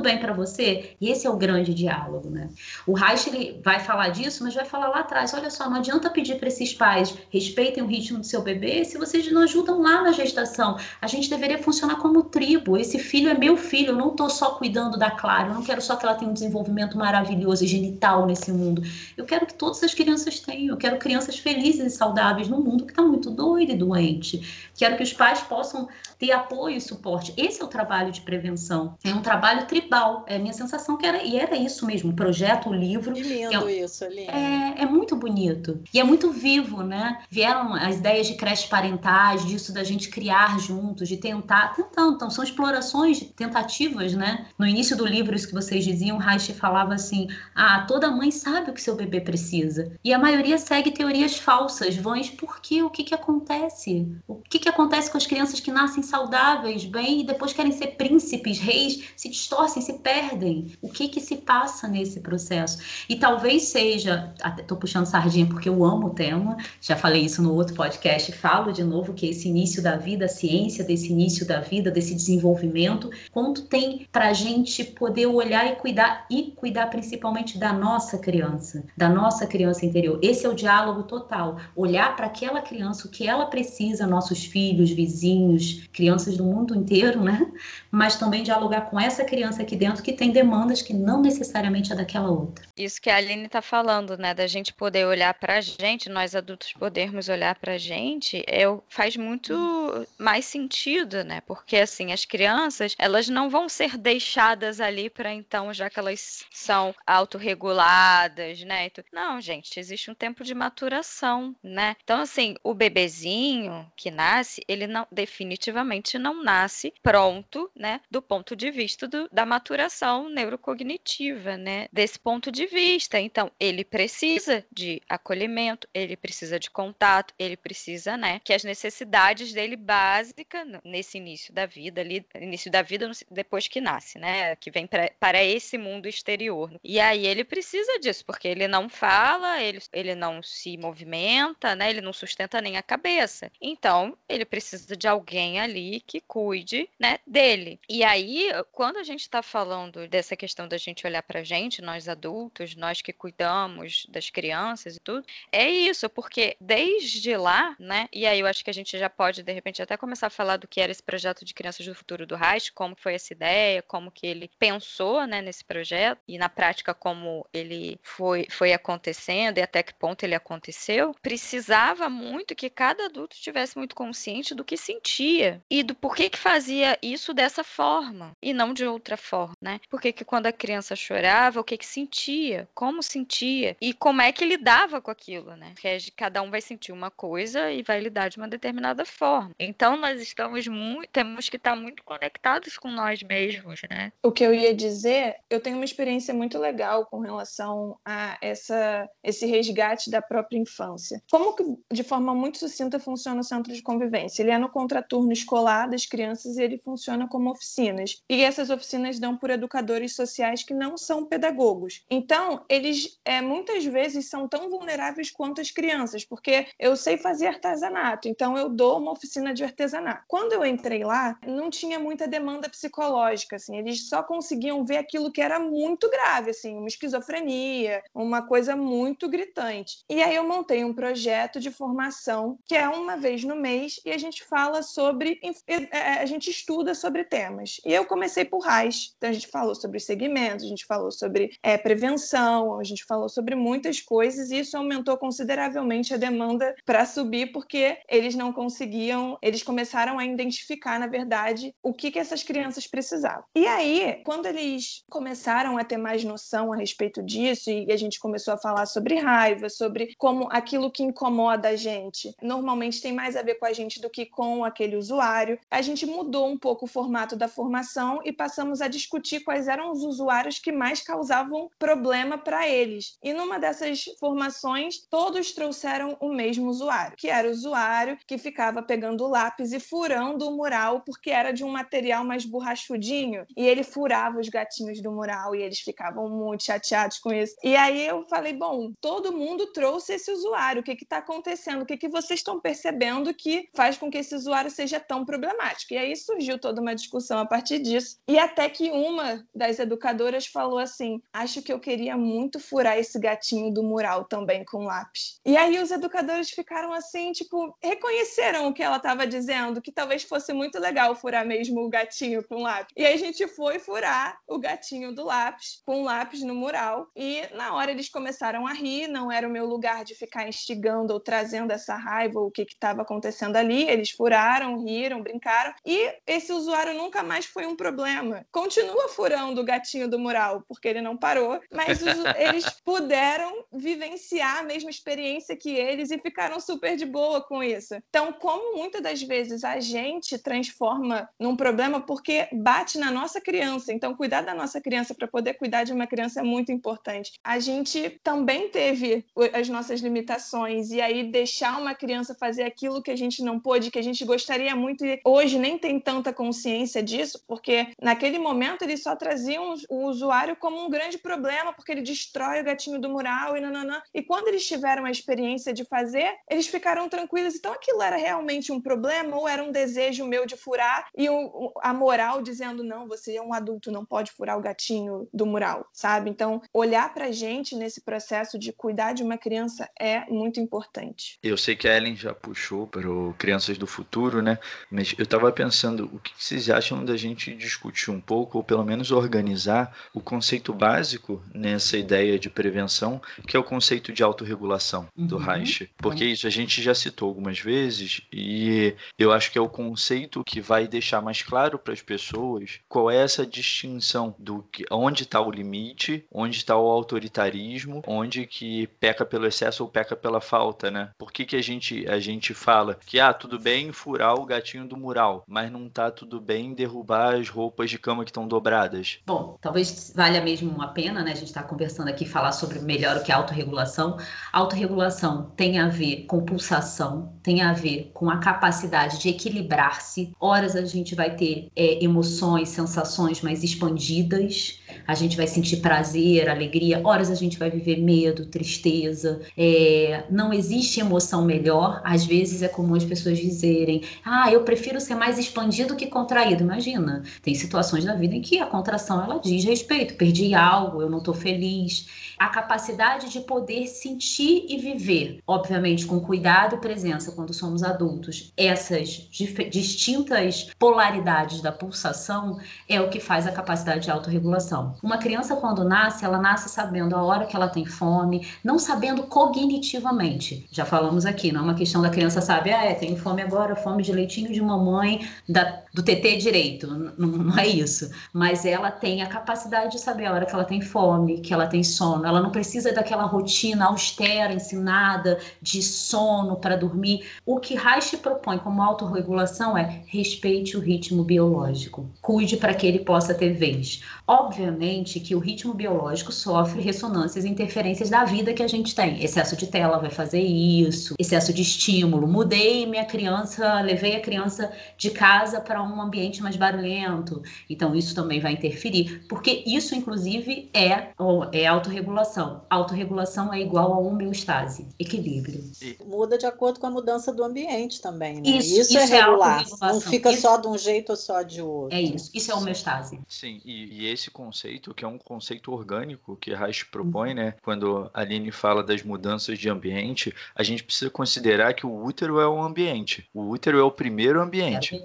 bem para você. E esse é o grande diálogo, né? O Reich ele vai falar disso, mas vai falar lá atrás, olha só, não adianta pedir para esses pais respeitem o ritmo do seu bebê se vocês não ajudam lá na gestação. A gente deveria funcionar como tribo. Esse filho é meu filho, eu não tô só cuidando da Clara, eu não quero só que ela tenha um desenvolvimento maravilhoso e genital nesse mundo. Eu quero que todas as crianças tenham, eu quero crianças felizes e saudáveis num mundo que está muito doido e doente. Quero que os pais possam ter apoio e suporte. Esse é o trabalho de prevenção. É um trabalho tribal. É a minha sensação que era, e era isso mesmo, o projeto, o livro. Que lindo é, isso, Aline. É, é muito bonito. E é muito vivo, né? Vieram as ideias de creches parentais, disso da gente criar juntos, de tentar, tentando. Então, são explorações, tentativas, né? No início do livro, isso que vocês diziam, Reich falava assim: ah, toda mãe sabe o que seu bebê precisa. E a maioria segue teorias falsas, vãs, porque o que, que acontece? O que, que acontece com as crianças que nascem saudáveis, bem, e depois querem ser príncipes, reis, se distorcem, se perdem. O que que se passa nesse processo? E talvez seja, tô puxando sardinha porque eu amo o tema, já falei isso no outro podcast, falo de novo que esse início da vida, a ciência desse início da vida, desse desenvolvimento, quanto tem para gente poder olhar e cuidar, e cuidar principalmente da nossa criança, da nossa criança interior. Esse é o diálogo total. Olhar para aquela criança, o que ela precisa, nossos filhos, vizinhos, crianças do mundo inteiro, né? Mas também dialogar com essa criança aqui dentro que tem demandas que não necessariamente é daquela outra. Isso que a Aline está falando, né? Da gente poder olhar para a gente, nós adultos podermos olhar para a gente, é, faz muito mais sentido, né? Porque assim, as crianças, elas não vão ser deixadas ali para então, já que elas são autorreguladas, né? Não, gente, existe um tempo de maturação, né? Então, assim, o bebezinho que nasce, ele não definitivamente não nasce pronto, né? Do ponto de vista do, da maturação neurocognitiva, né? Desse ponto de vista. Então, ele precisa de acolhimento, ele precisa de contato, ele precisa, né? Que as necessidades dele básicas nesse início da vida ali, início da vida depois que nasce, né? Que vem pra, para esse mundo exterior. E aí ele precisa disso, porque ele não fala, ele, ele não se movimenta, né? Ele não sustenta nem a cabeça. Então, ele precisa de alguém ali que cuide, né, dele. E aí, quando a gente está falando dessa questão da gente olhar pra gente, nós adultos, nós que cuidamos das crianças e tudo, é isso, porque desde lá, né? E aí eu acho que a gente já pode, de repente, até começar a falar do que era esse projeto de Crianças do Futuro do Reich, como foi essa ideia, como que ele pensou, né, nesse projeto, e na prática como ele foi, foi acontecendo e até que ponto ele aconteceu, precisava muito que cada adulto tivesse muito consciente do que sentia e do porquê que fazia isso dessa forma e não de outra forma, né? Porque que quando a criança chorava, o que que sentia, como sentia e como é que lidava com aquilo, né? Porque cada um vai sentir uma coisa e vai lidar de uma determinada forma. Então nós estamos muito, temos que estar muito conectados com nós mesmos, né? O que eu ia dizer, eu tenho uma experiência muito legal com relação a essa esse resgate da própria infância. Como que de forma muito sucinta funciona o centro de convivência? Ele é no contraturno escolar das crianças e ele funciona como oficinas. E essas oficinas dão por educadores sociais que não são pedagogos. Então, eles é, muitas vezes são tão vulneráveis quanto as crianças, porque eu sei fazer artesanato, então eu dou uma oficina de artesanato. Quando eu entrei lá, não tinha muita demanda psicológica, assim, eles só conseguiam ver aquilo que era muito grave, assim, uma esquizofrenia, uma coisa muito gritante. E aí eu montei um projeto de formação que é uma vez no mês e a gente fala sobre, é, a gente estuda sobre temas. E eu comecei por RAIS, então a gente falou sobre segmentos, a gente falou sobre é, prevenção, a gente falou sobre muitas coisas e isso aumentou consideravelmente a demanda para subir porque eles não conseguiam, eles começaram a identificar, na verdade, o que, que essas crianças precisavam. E aí, quando eles começaram a ter mais noção a respeito disso e a gente começou a falar sobre raiva, sobre como aquilo que incomoda a gente normalmente tem mais a ver com a gente do que com aquele usuário, a gente mudou um pouco o formato da formação e passamos a discutir quais eram os usuários que mais causavam problema para eles. E numa dessas formações, todos trouxeram o mesmo usuário, que era o usuário que ficava pegando lápis e furando o mural porque era de um material mais borrachudinho e ele furava os gatinhos do mural e eles ficavam muito chateados com isso. E aí eu falei, bom, todo mundo trouxe esse usuário, o que está acontecendo? O que, que vocês estão percebendo que faz com que esse usuário seja tão problemático? E aí surgiu toda uma discussão a partir disso. E até que uma das educadoras falou assim: acho que eu queria muito furar esse gatinho do mural também com lápis. E aí os educadores ficaram assim, tipo, reconheceram o que ela estava dizendo, que talvez fosse muito legal furar mesmo o gatinho com lápis. E aí a gente foi furar o gatinho do lápis com lápis no mural. E na hora eles começaram a rir, não era o meu lugar de ficar instigando ou trazendo essa raiva, o que estava acontecendo ali. Eles furaram, riram, brincaram. E esse usuário nunca mais foi um problema. Continua furando o gatinho do mural, porque ele não parou, mas os, eles puderam vivenciar a mesma experiência que eles e ficaram super de boa com isso. Então, como muitas das vezes a gente transforma num problema porque bate na nossa criança, então cuidar da nossa criança para poder cuidar de uma criança é muito importante. A gente também teve as nossas limitações e aí deixar uma criança fazer aquilo que a gente não pôde, que a gente gostaria muito e hoje nem tem tanta consciência disso, porque naquele momento eles só traziam o usuário como um grande problema, porque ele destrói o gatinho do mural e nananã. E quando eles tiveram a experiência de fazer, eles ficaram tranquilos. Então aquilo era realmente um problema ou era um desejo meu de furar e o, a moral dizendo não, você é um adulto, não pode furar o gatinho do mural, sabe? Então, olhar pra gente nesse processo de cuidar de uma criança é muito importante. Eu sei que a Ellen já puxou para o Crianças do Futuro, né? Mas eu estava pensando, o que vocês acham da gente discutir um pouco, ou pelo menos organizar o conceito básico nessa ideia de prevenção, que é o conceito de autorregulação do uhum. Reich? Porque isso a gente já citou algumas vezes e eu acho que é o conceito que vai deixar mais claro para as pessoas qual é essa distinção do que, onde está o limite, onde está o autoritarismo, onde que peca pelo excesso ou peca pela falta, né? Por que, que a gente a gente fala que ah, tudo bem furar o gatinho do mural, mas não tá tudo bem derrubar as roupas de cama que estão dobradas? Bom, talvez valha mesmo a pena, né? A gente está conversando aqui falar sobre melhor o que é autorregulação. Autorregulação tem a ver com pulsação, tem a ver com a capacidade de equilibrar-se. Horas a gente vai ter é, emoções, sensações mais expandidas, a gente vai sentir prazer, alegria. Horas a gente vai viver medo, tristeza. É, não existe emoção melhor. Às vezes é comum as pessoas dizerem: Ah, eu prefiro ser mais expandido que contraído. Imagina, tem situações da vida em que a contração ela diz respeito, perdi algo, eu não estou feliz a capacidade de poder sentir e viver, obviamente com cuidado e presença quando somos adultos, essas distintas polaridades da pulsação é o que faz a capacidade de autorregulação. Uma criança quando nasce, ela nasce sabendo a hora que ela tem fome, não sabendo cognitivamente. Já falamos aqui, não é uma questão da criança saber, ah, é, tenho fome agora, fome de leitinho de mamãe, da, do TT direito, não, não é isso. Mas ela tem a capacidade de saber a hora que ela tem fome, que ela tem sono, ela não precisa daquela rotina austera, ensinada de sono para dormir. O que Reich propõe como autorregulação é respeite o ritmo biológico, cuide para que ele possa ter vez. Obviamente que o ritmo biológico sofre ressonâncias e interferências da vida que a gente tem. Excesso de tela vai fazer isso, excesso de estímulo. Mudei minha criança, levei a criança de casa para um ambiente mais barulhento. Então, isso também vai interferir, porque isso, inclusive, é, é autorregulação. Autorregulação é igual a homeostase, equilíbrio. Muda de acordo com a mudança do ambiente também, né? Isso, isso, isso é, é regular. Não fica isso, só de um jeito ou só de outro. É isso. Isso é homeostase. Sim, e, e esse conceito, que é um conceito orgânico que Reich propõe, né? Quando a Aline fala das mudanças de ambiente, a gente precisa considerar que o útero é um ambiente. O útero é o primeiro ambiente.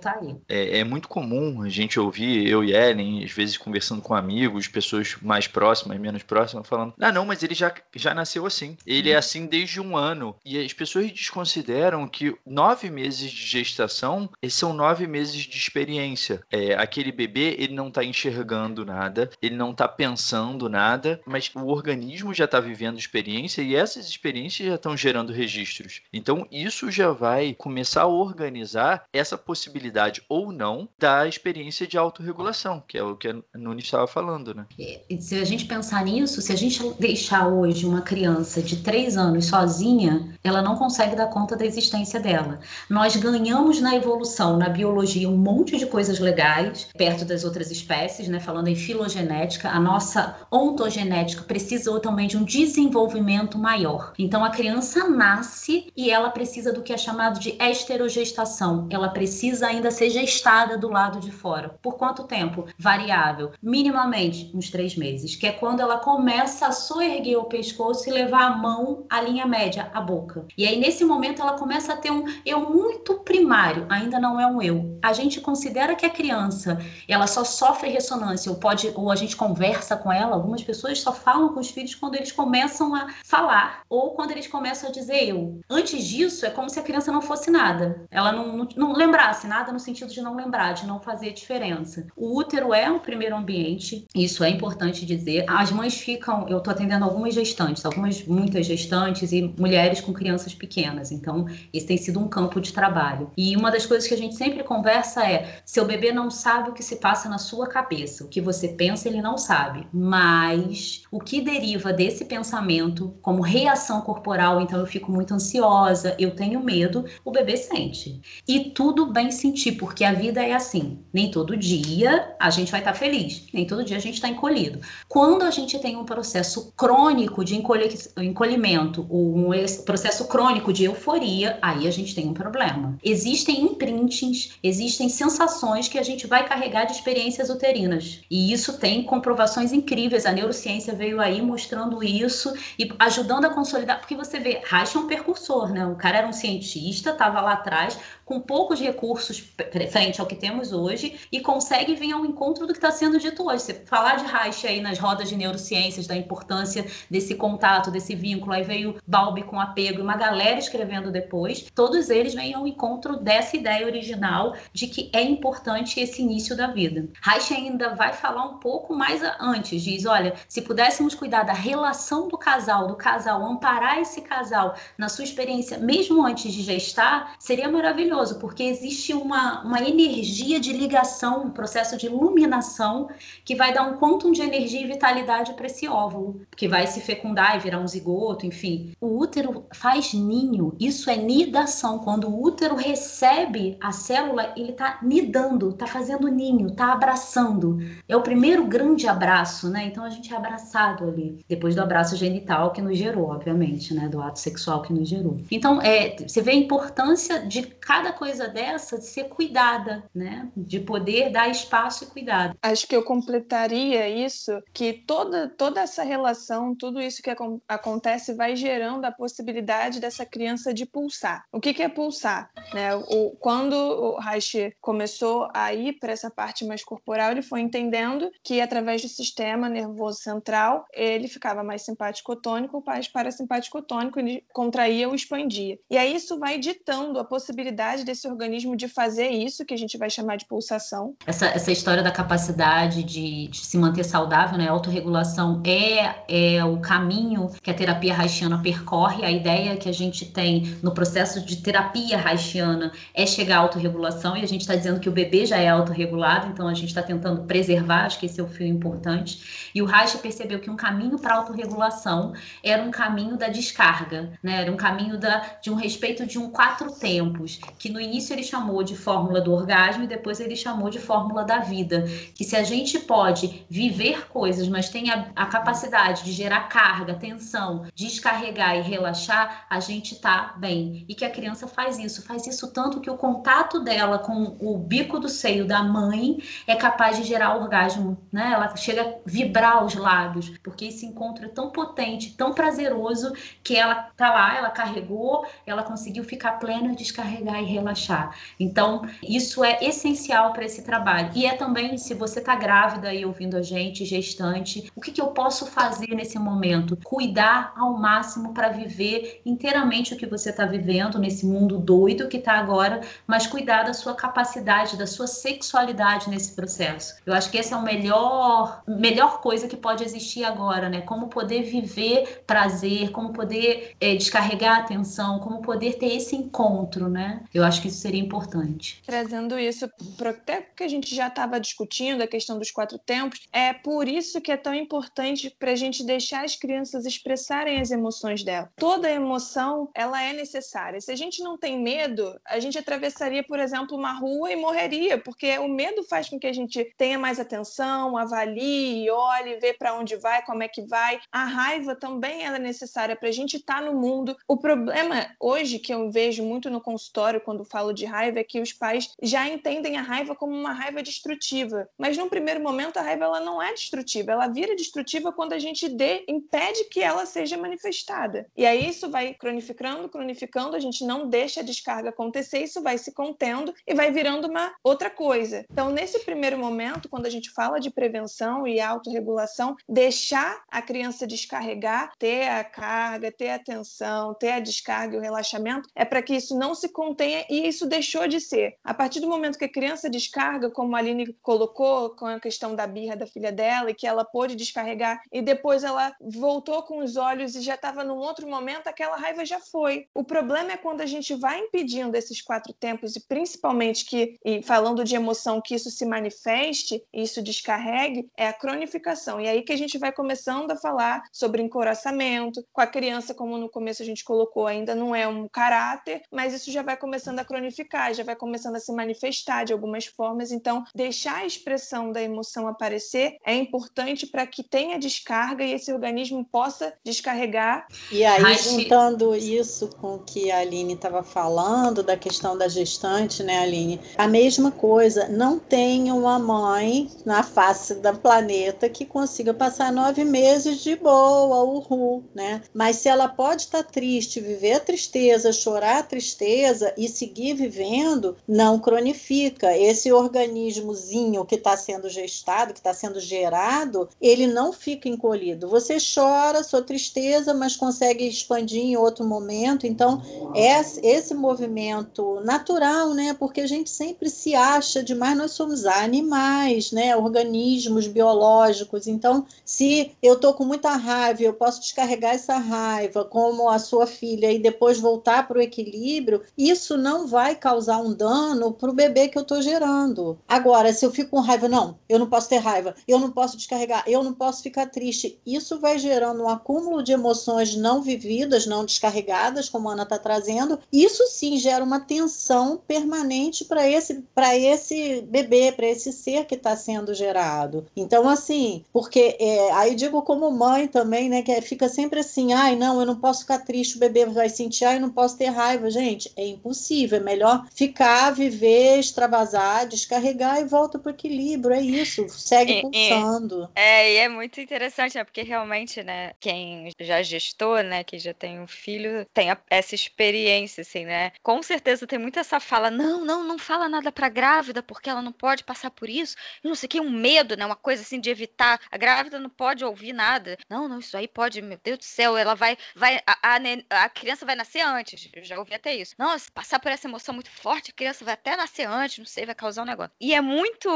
É, é muito comum a gente ouvir, eu e Ellen, às vezes conversando com amigos, pessoas mais próximas, menos próximas, falando: ah, não, mas ele já, já nasceu assim. Ele é assim desde um ano. E as pessoas desconsideram que nove meses de gestação são nove meses de experiência. É, aquele bebê, ele não está enxergando nada ele não está pensando nada, mas o organismo já está vivendo experiência e essas experiências já estão gerando registros. Então isso já vai começar a organizar essa possibilidade ou não da experiência de autorregulação, que é o que a Nunes estava falando, né? É, se a gente pensar nisso, se a gente deixar hoje uma criança de três anos sozinha, ela não consegue dar conta da existência dela. Nós ganhamos na evolução, na biologia, um monte de coisas legais perto das outras espécies, né? Falando em filogenética, a nossa ontogenética precisa também de um desenvolvimento maior. Então a criança nasce e ela precisa do que é chamado de esterogestação. Ela precisa ainda ser gestada do lado de fora. Por quanto tempo? Variável. Minimamente uns três meses, que é quando ela começa a soerguer o pescoço e levar a mão à linha média, à boca. E aí nesse momento ela começa começa a ter um eu muito primário, ainda não é um eu. A gente considera que a criança, ela só sofre ressonância, ou pode ou a gente conversa com ela, algumas pessoas só falam com os filhos quando eles começam a falar ou quando eles começam a dizer eu. Antes disso, é como se a criança não fosse nada. Ela não, não, não lembrasse nada no sentido de não lembrar, de não fazer diferença. O útero é um primeiro ambiente, isso é importante dizer. As mães ficam, eu estou atendendo algumas gestantes, algumas muitas gestantes e mulheres com crianças pequenas. Então, esse tem sido um campo de trabalho. E uma das coisas que a gente sempre conversa é: seu bebê não sabe o que se passa na sua cabeça, o que você pensa, ele não sabe. Mas o que deriva desse pensamento como reação corporal, então eu fico muito ansiosa, eu tenho medo, o bebê sente. E tudo bem sentir, porque a vida é assim. Nem todo dia a gente vai estar feliz, nem todo dia a gente está encolhido. Quando a gente tem um processo crônico de encolhimento, um processo crônico de euforia, aí a gente tem um problema. Existem imprintings, existem sensações que a gente vai carregar de experiências uterinas. E isso tem comprovações incríveis. A neurociência veio aí mostrando isso e ajudando a consolidar, porque você vê, Reich é um percursor, né? O cara era um cientista, estava lá atrás, com poucos recursos frente ao que temos hoje e consegue vir ao encontro do que está sendo dito hoje. Você falar de Reich aí nas rodas de neurociências, da importância desse contato, desse vínculo, aí veio Balbi com apego e uma galera escrevendo depois, todos eles vêm ao encontro dessa ideia original de que é importante esse início da vida. Reich ainda vai falar um pouco mais antes, diz, olha, se pudéssemos cuidar da relação do casal, do casal, amparar esse casal na sua experiência, mesmo antes de gestar, seria maravilhoso maravilhoso, porque existe uma, uma energia de ligação, um processo de iluminação que vai dar um quantum de energia e vitalidade para esse óvulo, que vai se fecundar e virar um zigoto, enfim. O útero faz ninho, isso é nidação. Quando o útero recebe a célula, ele está nidando, está fazendo ninho, está abraçando. É o primeiro grande abraço, né? Então a gente é abraçado ali, depois do abraço genital que nos gerou, obviamente, né? Do ato sexual que nos gerou. Então, é, você vê a importância de cada cada coisa dessa de ser cuidada, né? De poder dar espaço e cuidado. Acho que eu completaria isso, que toda, toda essa relação, tudo isso que acontece vai gerando a possibilidade dessa criança de pulsar. O que, que é pulsar? Né? O, quando o Reich começou a ir para essa parte mais corporal, ele foi entendendo que através do sistema nervoso central, ele ficava mais simpático-tônico, mais parasimpático-tônico, ele contraía ou expandia. E aí isso vai ditando a possibilidade capacidade desse organismo de fazer isso, que a gente vai chamar de pulsação. Essa, essa história da capacidade de, de se manter saudável, né? Autorregulação é, é o caminho que a terapia haitiana percorre. A ideia que a gente tem no processo de terapia haitiana é chegar à autorregulação, e a gente está dizendo que o bebê já é autorregulado, então a gente está tentando preservar, acho que esse é o fio importante. E o Reich percebeu que um caminho para autorregulação era um caminho da descarga, né? Era um caminho da, de um respeito de um quatro tempos, que no início ele chamou de fórmula do orgasmo e depois ele chamou de fórmula da vida. Que se a gente pode viver coisas, mas tem a, a capacidade de gerar carga, tensão, descarregar e relaxar, a gente tá bem. E que a criança faz isso, faz isso tanto que o contato dela com o bico do seio da mãe é capaz de gerar orgasmo, né? Ela chega a vibrar os lábios, porque esse encontro é tão potente, tão prazeroso, que ela tá lá, ela carregou, ela conseguiu ficar plena descarregar e relaxar. Então, isso é essencial para esse trabalho. E é também, se você está grávida e ouvindo a gente, gestante, o que, que eu posso fazer nesse momento? Cuidar ao máximo para viver inteiramente o que você está vivendo nesse mundo doido que está agora, mas cuidar da sua capacidade, da sua sexualidade nesse processo. Eu acho que essa é a melhor, melhor coisa que pode existir agora, né? Como poder viver prazer, como poder é, descarregar a atenção, como poder ter esse encontro, né? Eu acho que isso seria importante. Trazendo isso para até que a gente já estava discutindo, a questão dos quatro tempos, é por isso que é tão importante para a gente deixar as crianças expressarem as emoções dela. Toda emoção, ela é necessária. Se a gente não tem medo, a gente atravessaria, por exemplo, uma rua e morreria, porque o medo faz com que a gente tenha mais atenção, avalie, olhe, vê para onde vai, como é que vai. A raiva também é necessária para a gente estar tá no mundo. O problema hoje que eu vejo muito no consultório quando falo de raiva é que os pais já entendem a raiva como uma raiva destrutiva. Mas num primeiro momento a raiva ela não é destrutiva, ela vira destrutiva quando a gente dê, impede que ela seja manifestada. E aí isso vai cronificando, cronificando a gente não deixa a descarga acontecer, isso vai se contendo e vai virando uma outra coisa. Então, nesse primeiro momento, quando a gente fala de prevenção e autorregulação, deixar a criança descarregar, ter a carga, ter a atenção, ter a descarga e o relaxamento, é para que isso não se contenha e isso deixou de ser. A partir do momento que a criança descarga, como a Aline colocou com a questão da birra da filha dela, e que ela pôde descarregar, e depois ela voltou com os olhos e já estava num outro momento, aquela raiva já foi. O problema é quando a gente vai impedindo esses quatro tempos, e principalmente que, e falando de emoção, que isso se manifeste, isso descarregue, é a cronificação. E aí que a gente vai começando a falar sobre encoraçamento, com a criança, como no começo a gente colocou, ainda não é um caráter, mas isso já vai começando a cronificar, já vai começando a se manifestar de algumas formas. Então, deixar a expressão da emoção aparecer é importante para que tenha descarga e esse organismo possa descarregar. E aí, juntando isso com o que a Aline estava falando, da questão da gestante, né, Aline? A mesma coisa, não tem uma mãe na face do planeta que consiga passar nove meses de boa, uhul, né? Mas se ela pode estar tá triste, viver a tristeza, chorar a tristeza e seguir vivendo, não cronifica. Esse organismozinho que está sendo gestado, que está sendo gerado, ele não fica encolhido. Você chora sua tristeza, mas consegue expandir em outro momento. Então, esse movimento natural, né? Porque a gente sempre se acha demais, nós somos animais, né? Organismos biológicos. Então, se eu tô com muita raiva, eu posso descarregar essa raiva, como a sua filha, e depois voltar para o equilíbrio, isso não vai causar um dano para o bebê que eu estou gerando. Agora, se eu fico com raiva, não, eu não posso ter raiva, eu não posso descarregar, eu não posso ficar triste. Isso vai gerando um acúmulo de emoções não vividas, não descarregadas, como a Ana está trazendo. Isso sim gera uma tensão permanente para esse, esse bebê, para esse ser que está sendo gerado. Então, assim, porque é, aí digo como mãe também, né, que é, fica sempre assim, ai, não, eu não posso ficar triste, o bebê vai sentir, ai, não posso ter raiva. Gente, é impossível, é melhor ficar, viver, extravasar, descarregar e volta para o equilíbrio, é isso, segue pulsando. É, e é muito interessante, né, porque realmente, né, quem já gestou, né, que já tem um filho, tem a, essa experiência, assim, né, com certeza tem muito essa fala, não, não, não fala nada para grávida, porque ela não pode passar por isso, e não sei o que, um medo, né, uma coisa assim de evitar, a grávida não pode ouvir nada, não, não, isso aí pode, meu Deus do céu, ela vai, vai a, a, a criança vai nascer antes, eu já ouvi até isso, não, se passar por essa emoção muito forte, a criança vai até nascer antes, não sei, vai causar um negócio. E é muito,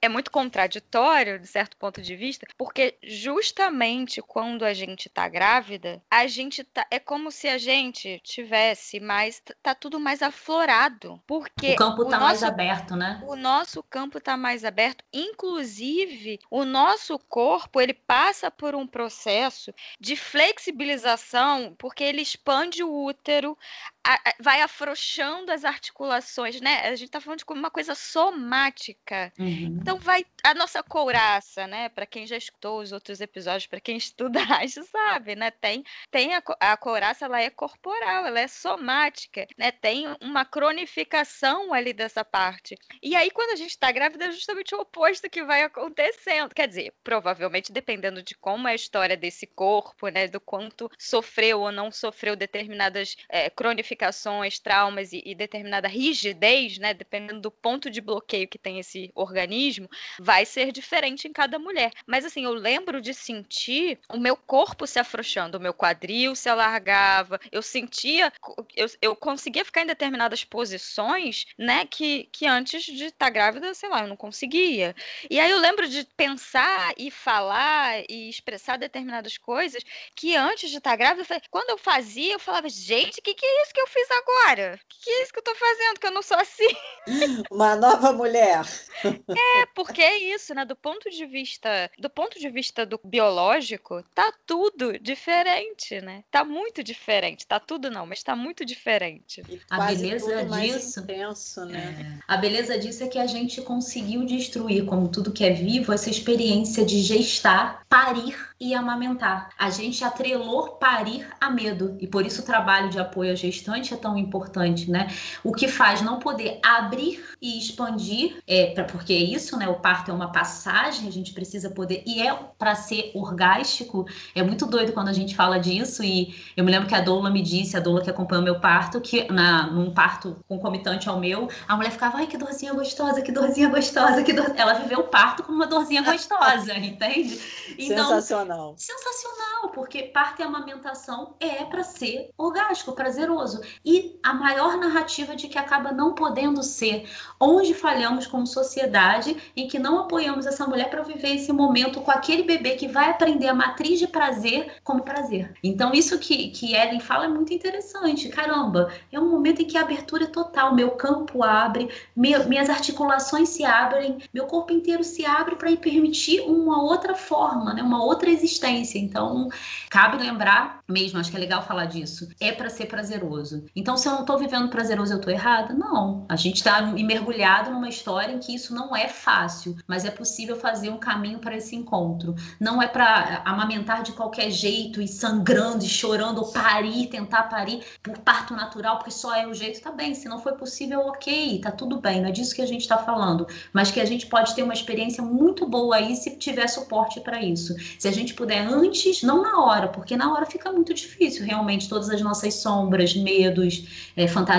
é muito contraditório, de certo ponto de vista, porque justamente quando a gente tá grávida, a gente tá, é como se a gente tivesse mais, tá tudo mais aflorado, porque o campo tá o nosso, mais aberto, né? O nosso campo tá mais aberto, inclusive o nosso corpo, ele passa por um processo de flexibilização, porque ele expande o útero, vai afrouxando as articulações, né? A gente tá falando de uma coisa somática. Uhum. Então vai a nossa couraça, né? Para quem já escutou os outros episódios, para quem estuda raio sabe, né? Tem tem a, a couraça, ela é corporal, ela é somática, né? Tem uma cronificação ali dessa parte. E aí quando a gente está grávida é justamente o oposto que vai acontecendo. Quer dizer, provavelmente dependendo de como é a história desse corpo, né? Do quanto sofreu ou não sofreu determinadas é, cronificações, traumas e, e determinada rigidez, né? Dependendo do ponto de bloqueio que tem esse organismo, vai ser diferente em cada mulher. Mas assim, eu lembro de sentir o meu corpo se afrouxando, o meu quadril se alargava, eu sentia, eu, eu conseguia ficar em determinadas posições, né, que, que antes de estar tá grávida, sei lá, eu não conseguia. E aí eu lembro de pensar e falar e expressar determinadas coisas que antes de estar tá grávida, quando eu fazia, eu falava, gente, o que, que é isso que eu fiz agora? O que, que é isso que eu tô fazendo? Que eu não sou assim. Uma nova mulher. É, porque é isso, né? Do ponto de vista, do ponto de vista do biológico, tá tudo diferente, né? Tá muito diferente. Tá tudo não, mas tá muito diferente. A beleza disso, intenso, né? É, a beleza disso é que a gente conseguiu destruir, como tudo que é vivo, essa experiência de gestar, parir e amamentar. A gente atrelou parir a medo e por isso o trabalho de apoio à gestante é tão importante, né? O que faz não poder abrir e expandir, é, pra, porque é isso, né? O parto é uma passagem, a gente precisa poder e é para ser orgástico. É muito doido quando a gente fala disso e eu me lembro que a Doula me disse, a Doula que acompanhou meu parto, que na, num parto concomitante ao meu, a mulher ficava, ai, que dorzinha gostosa, que dorzinha gostosa, que dor... Ela viveu o parto como uma dorzinha gostosa, entende? Então, sensacional. Sensacional, porque parto e amamentação é para ser orgástico, prazeroso. E a maior narrativa de que acaba não podendo ser, onde falhamos como sociedade, em que não apoiamos essa mulher para viver esse momento com aquele bebê que vai aprender a matriz de prazer como prazer. Então, isso que, que Ellen fala é muito interessante. Caramba, é um momento em que a abertura é total, meu campo abre, meu, minhas articulações se abrem, meu corpo inteiro se abre para permitir uma outra forma, né? uma outra existência. Então, cabe lembrar mesmo, acho que é legal falar disso, é para ser prazeroso. Então, se eu não estou vivendo prazeroso, eu estou errada? Não. A gente está mergulhado numa história em que isso não é fácil, mas é possível fazer um caminho para esse encontro. Não é para amamentar de qualquer jeito e sangrando e chorando ou parir, tentar parir por parto natural, porque só é o jeito, tá bem. Se não foi possível, ok, tá tudo bem. Não é disso que a gente está falando, mas que a gente pode ter uma experiência muito boa aí se tiver suporte para isso. Se a gente puder antes, não na hora, porque na hora fica muito difícil, realmente, todas as nossas sombras, medos, é, fantasias.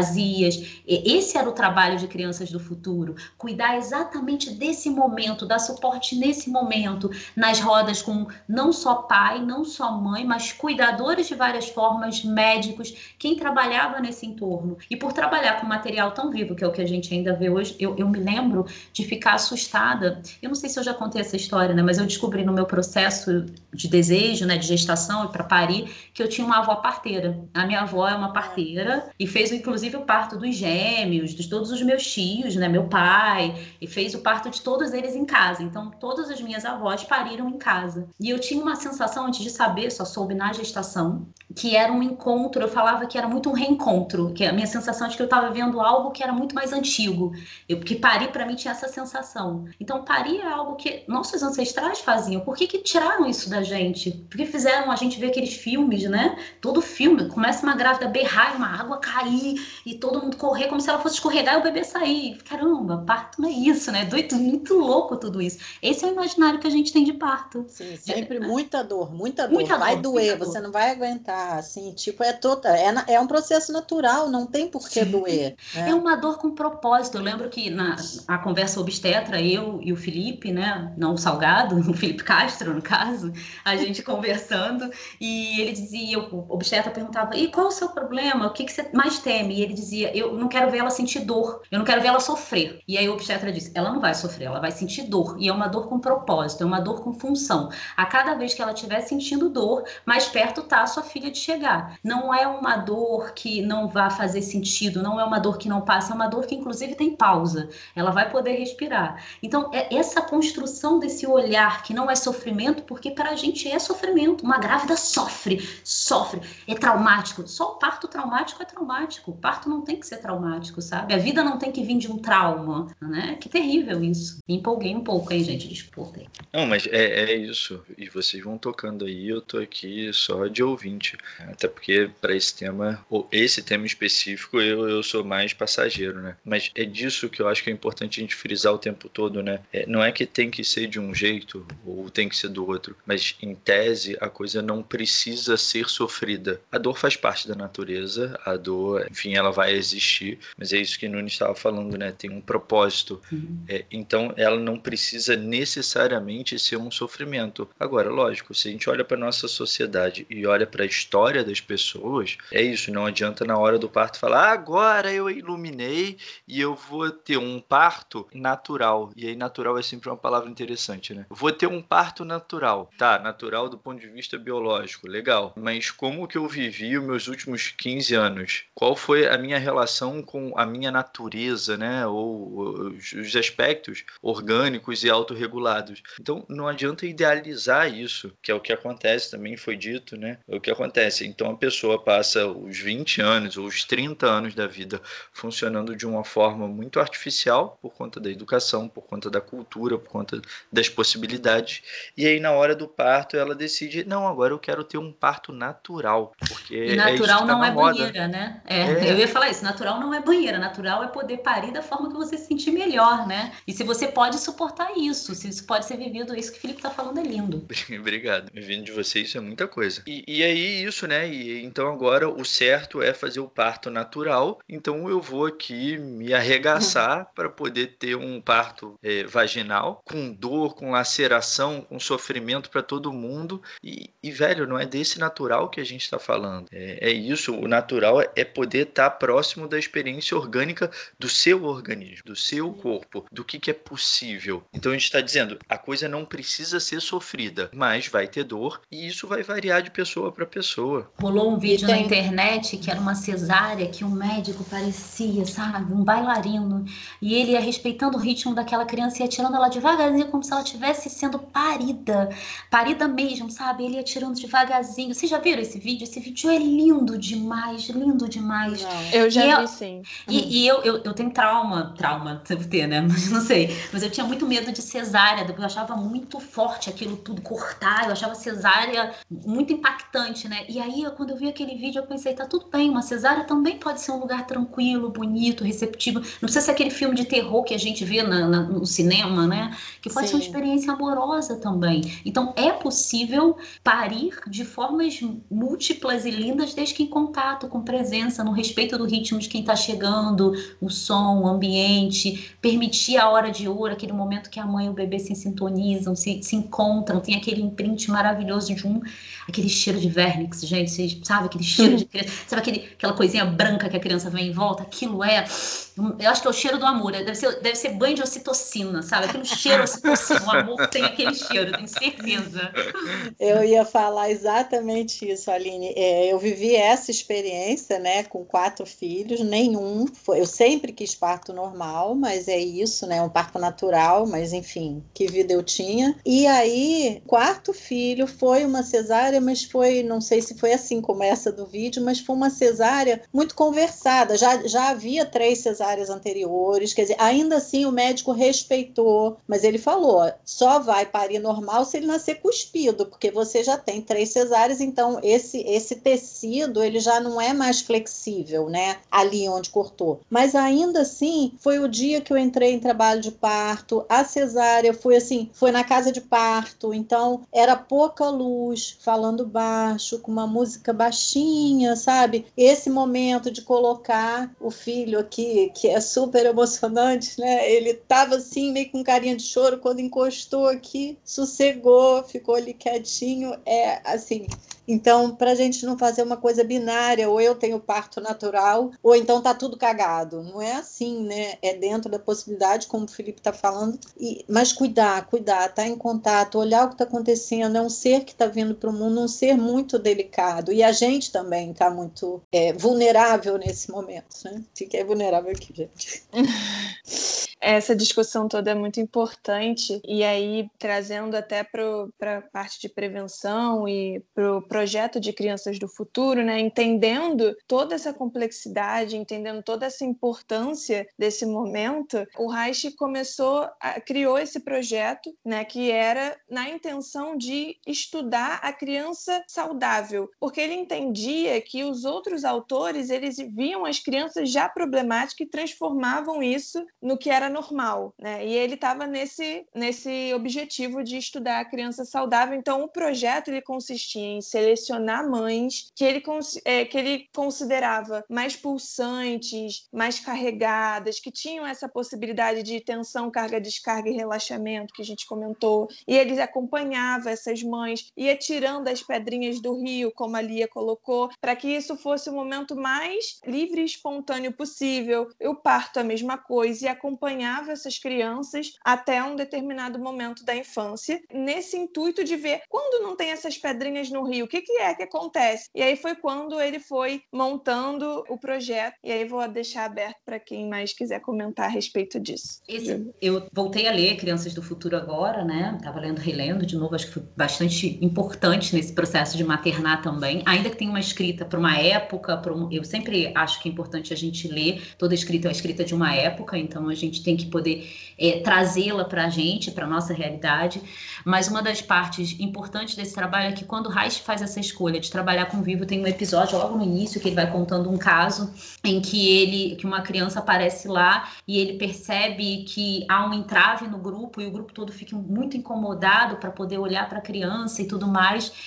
Esse era o trabalho de Crianças do Futuro, cuidar exatamente desse momento, dar suporte nesse momento, nas rodas com não só pai, não só mãe, mas cuidadores de várias formas, médicos, quem trabalhava nesse entorno. E por trabalhar com material tão vivo, que é o que a gente ainda vê hoje, eu, eu me lembro de ficar assustada. Eu não sei se eu já contei essa história, né? Mas eu descobri no meu processo de desejo, né, de gestação e para parir, que eu tinha uma avó parteira. A minha avó é uma parteira e fez inclusive o parto dos gêmeos, de todos os meus tios, né, meu pai, e fez o parto de todos eles em casa. Então, todas as minhas avós pariram em casa. E eu tinha uma sensação antes de saber, só soube na gestação, que era um encontro, eu falava que era muito um reencontro, que a minha sensação de que eu estava vendo algo que era muito mais antigo. Eu, porque parir para mim tinha essa sensação. Então, parir é algo que nossos ancestrais faziam. Por que, que tiraram isso da gente? Por que fizeram a gente ver aqueles filmes, né? Todo filme, começa uma grávida berrar e uma água cair e todo mundo correr como se ela fosse escorregar e o bebê sair. Caramba, parto não é isso, né? Doido, muito louco tudo isso. Esse é o imaginário que a gente tem de parto. Sim, sempre é, muita dor, muita dor. Muita vai dor, doer, você dor. não vai aguentar, assim, tipo, é toda, é, é um processo natural, não tem por que doer. Né? É uma dor com propósito. Eu lembro que na a conversa obstetra, eu e o Felipe, né? Não o Salgado, o Felipe Castro, no caso, a gente conversando, e ele dizia, o obstetra perguntava, e qual é o seu problema? O que, que você mais teme? E ele dizia, eu não quero ver ela sentir dor, eu não quero ver ela sofrer. E aí o obstetra disse, ela não vai sofrer, ela vai sentir dor. E é uma dor com propósito, é uma dor com função. A cada vez que ela estiver sentindo dor, mais perto tá a sua filha de chegar. Não é uma dor que não vá fazer sentido, não é uma dor que não passa, é uma dor que inclusive tem pausa. Ela vai poder respirar. Então, é essa construção desse olhar que não é sofrimento, porque para a gente é sofrimento. Uma grávida sofre, sofre, é traumático. Só o parto traumático é traumático. O parto não tem que ser traumático, sabe? A vida não tem que vir de um trauma, né? Que terrível isso. Me empolguei um pouco, hein, gente? Desculpa. Não, mas é, é isso. E vocês vão tocando aí, eu tô aqui só de ouvinte. Até porque para esse tema, ou esse tema específico, eu, eu sou mais passageiro, né? Mas é disso que eu acho que é importante a gente frisar o tempo todo, né? É, não é que tem que ser de um jeito ou tem que ser do outro, mas em tese a coisa não precisa ser sofrida. A dor faz parte da natureza, a dor, enfim, ela vai existir, mas é isso que Nunes estava falando, né? Tem um propósito. Uhum. É, então ela não precisa necessariamente ser um sofrimento. Agora, lógico, se a gente olha para nossa sociedade e olha para a história das pessoas, é isso. Não adianta na hora do parto falar, ah, agora eu iluminei e eu vou ter um parto natural. E aí, natural é sempre uma palavra interessante, né? Vou ter um parto natural. Tá, natural do ponto de vista biológico, legal. Mas como que eu vivi os meus últimos 15 anos? Qual foi a minha relação com a minha natureza, né? Ou os aspectos orgânicos e autorregulados. Então, não adianta idealizar isso, que é o que acontece também, foi dito, né? É o que acontece. Então, a pessoa passa os 20 anos ou os 30 anos da vida funcionando de uma forma muito artificial por conta da educação, por conta da cultura, por conta das possibilidades. E aí, na hora do parto, ela decide: não, agora eu quero ter um parto natural. Porque e natural é tá não é moda. banheira, né? É, é, Eu ia falar isso: natural não é banheira, natural é poder parir da forma que você se sentir melhor, né? E se você pode suportar isso, se isso pode ser vivido, isso que o Felipe tá falando é lindo. Obrigado. Vindo de você, isso é muita coisa. E, e aí, isso, né? E então agora agora o certo é fazer o parto natural, então eu vou aqui me arregaçar para poder ter um parto é, vaginal, com dor, com laceração, com sofrimento para todo mundo. E, e, velho, não é desse natural que a gente está falando. É, é, isso, o natural é poder estar tá próximo da experiência orgânica do seu organismo, do seu corpo, do que, que é possível. Então a gente está dizendo, a coisa não precisa ser sofrida, mas vai ter dor e isso vai variar de pessoa para pessoa. Rolou um vídeo tem... na internet que era uma cesárea que o um médico parecia, sabe, um bailarino e ele ia respeitando o ritmo daquela criança e ia tirando ela devagarzinho como se ela estivesse sendo parida, parida mesmo, sabe? Ele ia tirando devagarzinho. Vocês já viram esse vídeo? Esse vídeo é lindo demais, lindo demais. Não, eu já e vi, eu, sim. E, e eu, eu, eu, tenho trauma, trauma, devo ter, né? Não sei. Mas eu tinha muito medo de cesárea, eu achava muito forte aquilo tudo cortar, eu achava cesárea muito impactante, né? E aí, quando eu vi aquele vídeo, eu pensei, tá tudo bem, uma cesárea também pode ser um lugar tranquilo, bonito, receptivo. Não precisa ser aquele filme de terror que a gente vê na, na, no cinema, né? Que pode Sim. ser uma experiência amorosa também. Então, é possível parir de formas múltiplas e lindas, desde que em contato, com presença, no respeito do ritmo de quem está chegando, o som, o ambiente, permitir a hora de ouro, aquele momento que a mãe e o bebê se sintonizam, se, se encontram, tem aquele imprint maravilhoso de um, aquele cheiro de vernix, gente, vocês sabe aquele cheiro de criança, sabe aquele, aquela coisinha branca que a criança vem em volta, aquilo é, eu acho que é o cheiro do amor, deve ser, deve ser banho de ocitocina, sabe, aquele cheiro ocitocina, o amor tem aquele cheiro, tenho certeza. Eu ia falar exatamente isso, Aline, é, eu vivi essa experiência, né, com quatro filhos, nenhum, foi, eu sempre quis parto normal, mas é isso, né, um parto natural, mas enfim, que vida eu tinha, e aí, quarto filho foi uma cesárea, mas foi, não sei se foi assim como essa do vídeo, mas foi uma cesárea muito conversada, já, já havia três cesáreas anteriores, quer dizer, ainda assim o médico respeitou, mas ele falou, só vai parir normal se ele nascer cuspido, porque você já tem três cesáreas, então esse, esse tecido, ele já não é mais flexível, né, ali onde cortou. Mas ainda assim, foi o dia que eu entrei em trabalho de parto, a cesárea foi assim, foi na casa de parto, então era pouca luz, falando baixo, com uma música baixinha, sabe? Esse momento de colocar o filho aqui, que é super emocionante, né? Ele tava assim, meio com carinha de choro, quando encostou aqui, sossegou, ficou ali quietinho. É assim, então, para a gente não fazer uma coisa binária, ou eu tenho parto natural, ou então tá tudo cagado. Não é assim, né? É dentro da possibilidade, como o Felipe está falando. E, mas cuidar, cuidar, estar tá em contato, olhar o que está acontecendo. É um ser que está vindo para o mundo, um ser muito delicado. E a gente também está muito é, vulnerável nesse momento. Né? Fiquei vulnerável aqui, gente. Essa discussão toda é muito importante. E aí, trazendo até para a parte de prevenção e para o projeto de Crianças do Futuro, né, entendendo toda essa complexidade, entendendo toda essa importância desse momento, o Reich começou, a, criou esse projeto, né, que era na intenção de estudar a criança saudável, porque ele entendia que os outros autores eles viam as crianças já problemáticas e transformavam isso no que era normal, né? E ele estava nesse nesse objetivo de estudar a criança saudável. Então, o projeto ele consistia em selecionar mães que ele, é, que ele considerava mais pulsantes, mais carregadas, que tinham essa possibilidade de tensão, carga, descarga e relaxamento que a gente comentou. E ele acompanhava essas mães, ia tirando as pedrinhas do rio, como a Lia colocou, para que isso fosse o momento mais livre e espontâneo possível. Eu parto a mesma coisa e acompanhava essas crianças até um determinado momento da infância, nesse intuito de ver quando não tem essas pedrinhas no rio, o que, que é que acontece? E aí foi quando ele foi montando o projeto, e aí vou deixar aberto para quem mais quiser comentar a respeito disso. Esse, eu voltei a ler Crianças do Futuro agora, né? Estava lendo, relendo de novo, acho que foi bastante importante nesse processo de maternar também, ainda que tenha uma escrita para uma época, um, eu sempre acho que é importante a gente ler, toda escrita é escrita de uma época, então a gente tem que poder é, trazê-la para a gente, para a nossa realidade, mas uma das partes importantes desse trabalho é que quando Reich faz essa escolha de trabalhar com vivo, tem um episódio logo no início que ele vai contando um caso em que ele, que uma criança aparece lá e ele percebe que há um entrave no grupo e o grupo todo fica muito incomodado para poder olhar para a criança e tudo mais.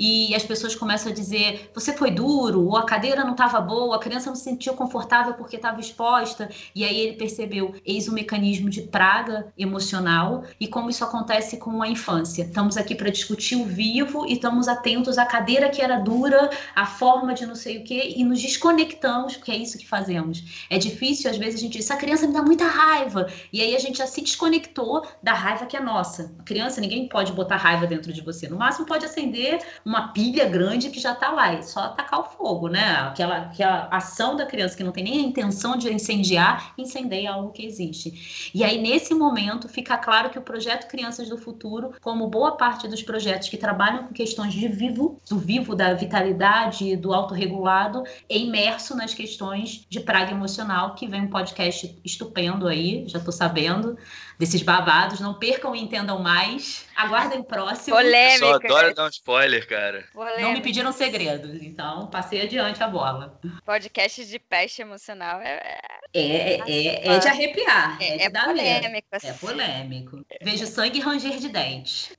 e as pessoas começam a dizer: você foi duro, ou a cadeira não estava boa, a criança não se sentiu confortável porque estava exposta. E aí ele percebeu: eis o mecanismo de praga emocional e como isso acontece com a infância. Estamos aqui para discutir o vivo e estamos atentos à cadeira que era dura, à forma de não sei o quê, e nos desconectamos, porque é isso que fazemos. É difícil, às vezes, a gente diz: essa criança me dá muita raiva. E aí a gente já se desconectou da raiva que é nossa. A criança, ninguém pode botar raiva dentro de você. No máximo, pode acender uma pilha grande que já está lá, é só atacar o fogo, né? Aquela, aquela ação da criança que não tem nem a intenção de incendiar, incendeia algo que existe. E aí, nesse momento, fica claro que o projeto Crianças do Futuro, como boa parte dos projetos que trabalham com questões de vivo, do vivo, da vitalidade, do autorregulado, é imerso nas questões de praga emocional, que vem um podcast estupendo aí, já estou sabendo desses babados. Não percam e entendam mais. Aguardem o próximo. Polêmica. Eu só adoro dar um spoiler, cara. Polêmica. Não me pediram segredos, então passei adiante a bola. Podcast de peste emocional é. É, é, é de arrepiar. É, É, de é polêmico. É assim. polêmico. Vejo sangue ranger de dente.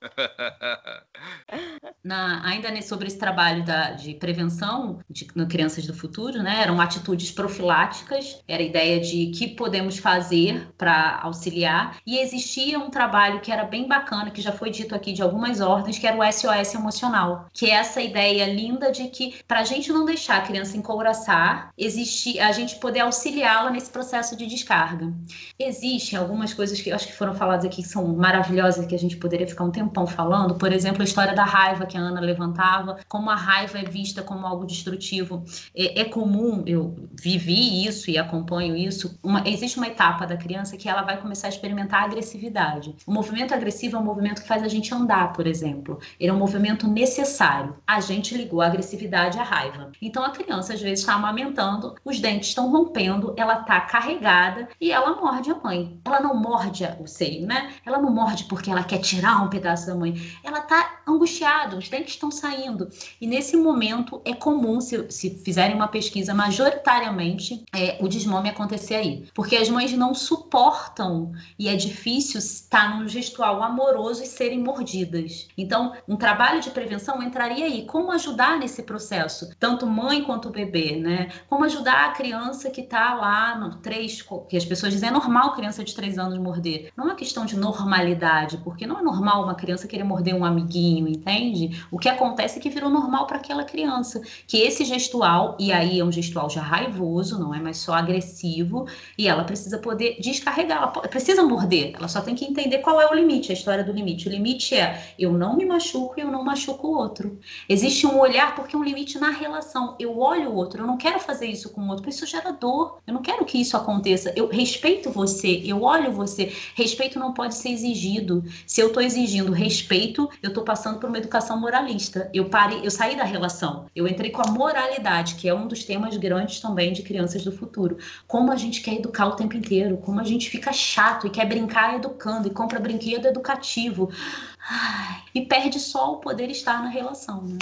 Na- ainda sobre esse trabalho da- de prevenção de no crianças do futuro, né? Eram atitudes profiláticas, era a ideia de que podemos fazer para auxiliar. E existia um trabalho que era bem bacana, que já foi dito aqui de algumas ordens, que era o SOS emocional, que é essa ideia linda de que para a gente não deixar a criança encouraçar, existe a gente poder auxiliá-la nesse processo de descarga. Existem algumas coisas que acho que foram faladas aqui que são maravilhosas, que a gente poderia ficar um tempão falando. Por exemplo, a história da raiva que a Ana levantava, como a raiva é vista como algo destrutivo. É, é comum, eu vivi isso e acompanho isso. Uma- existe uma etapa da criança que ela vai começar a experimentar agressividade. O movimento agressivo é um movimento que faz a gente andar, por exemplo. Ele é um movimento necessário. A gente ligou a agressividade à raiva. Então a criança às vezes está amamentando, os dentes estão rompendo, ela está carregada e ela morde a mãe. Ela não morde o seio, né? Ela não morde porque ela quer tirar um pedaço da mãe. Ela está angustiada, os dentes estão saindo. E nesse momento é comum, se, se fizerem uma pesquisa, majoritariamente é, o desmame acontecer aí. Porque as mães não suportam e é difícil estar num gestual amoroso e serem mordidas. Então, um trabalho de prevenção entraria aí. Como ajudar nesse processo? Tanto mãe quanto bebê, né? Como ajudar a criança que lá no 3, que as pessoas dizem é normal criança de 3 anos morder. Não é uma questão de normalidade, porque não é normal uma criança querer morder um amiguinho, entende? O que acontece é que virou normal para aquela criança. Que esse gestual, e aí é um gestual já raivoso, não é mais só agressivo, e ela precisa poder descarregar, ela precisa morder, ela só tem que entender qual é o limite, a história do limite. O limite é eu não me machuco e eu não machuco o outro. Existe um olhar porque é um limite na relação. Eu olho o outro, eu não quero fazer isso com o outro, porque isso gera dor. Eu não quero que isso aconteça. Eu respeito você, eu olho você. Respeito não pode ser exigido. Se eu estou exigindo respeito, eu estou passando por uma educação moralista. Eu parei, eu saí da relação. Eu entrei com a moralidade, que é um dos temas grandes também de crianças do futuro. Como a gente quer educar o tempo inteiro, como a gente fica chato e quer brincar educando e compra brinquedo educativo. Ai, e perde só o poder estar na relação, né?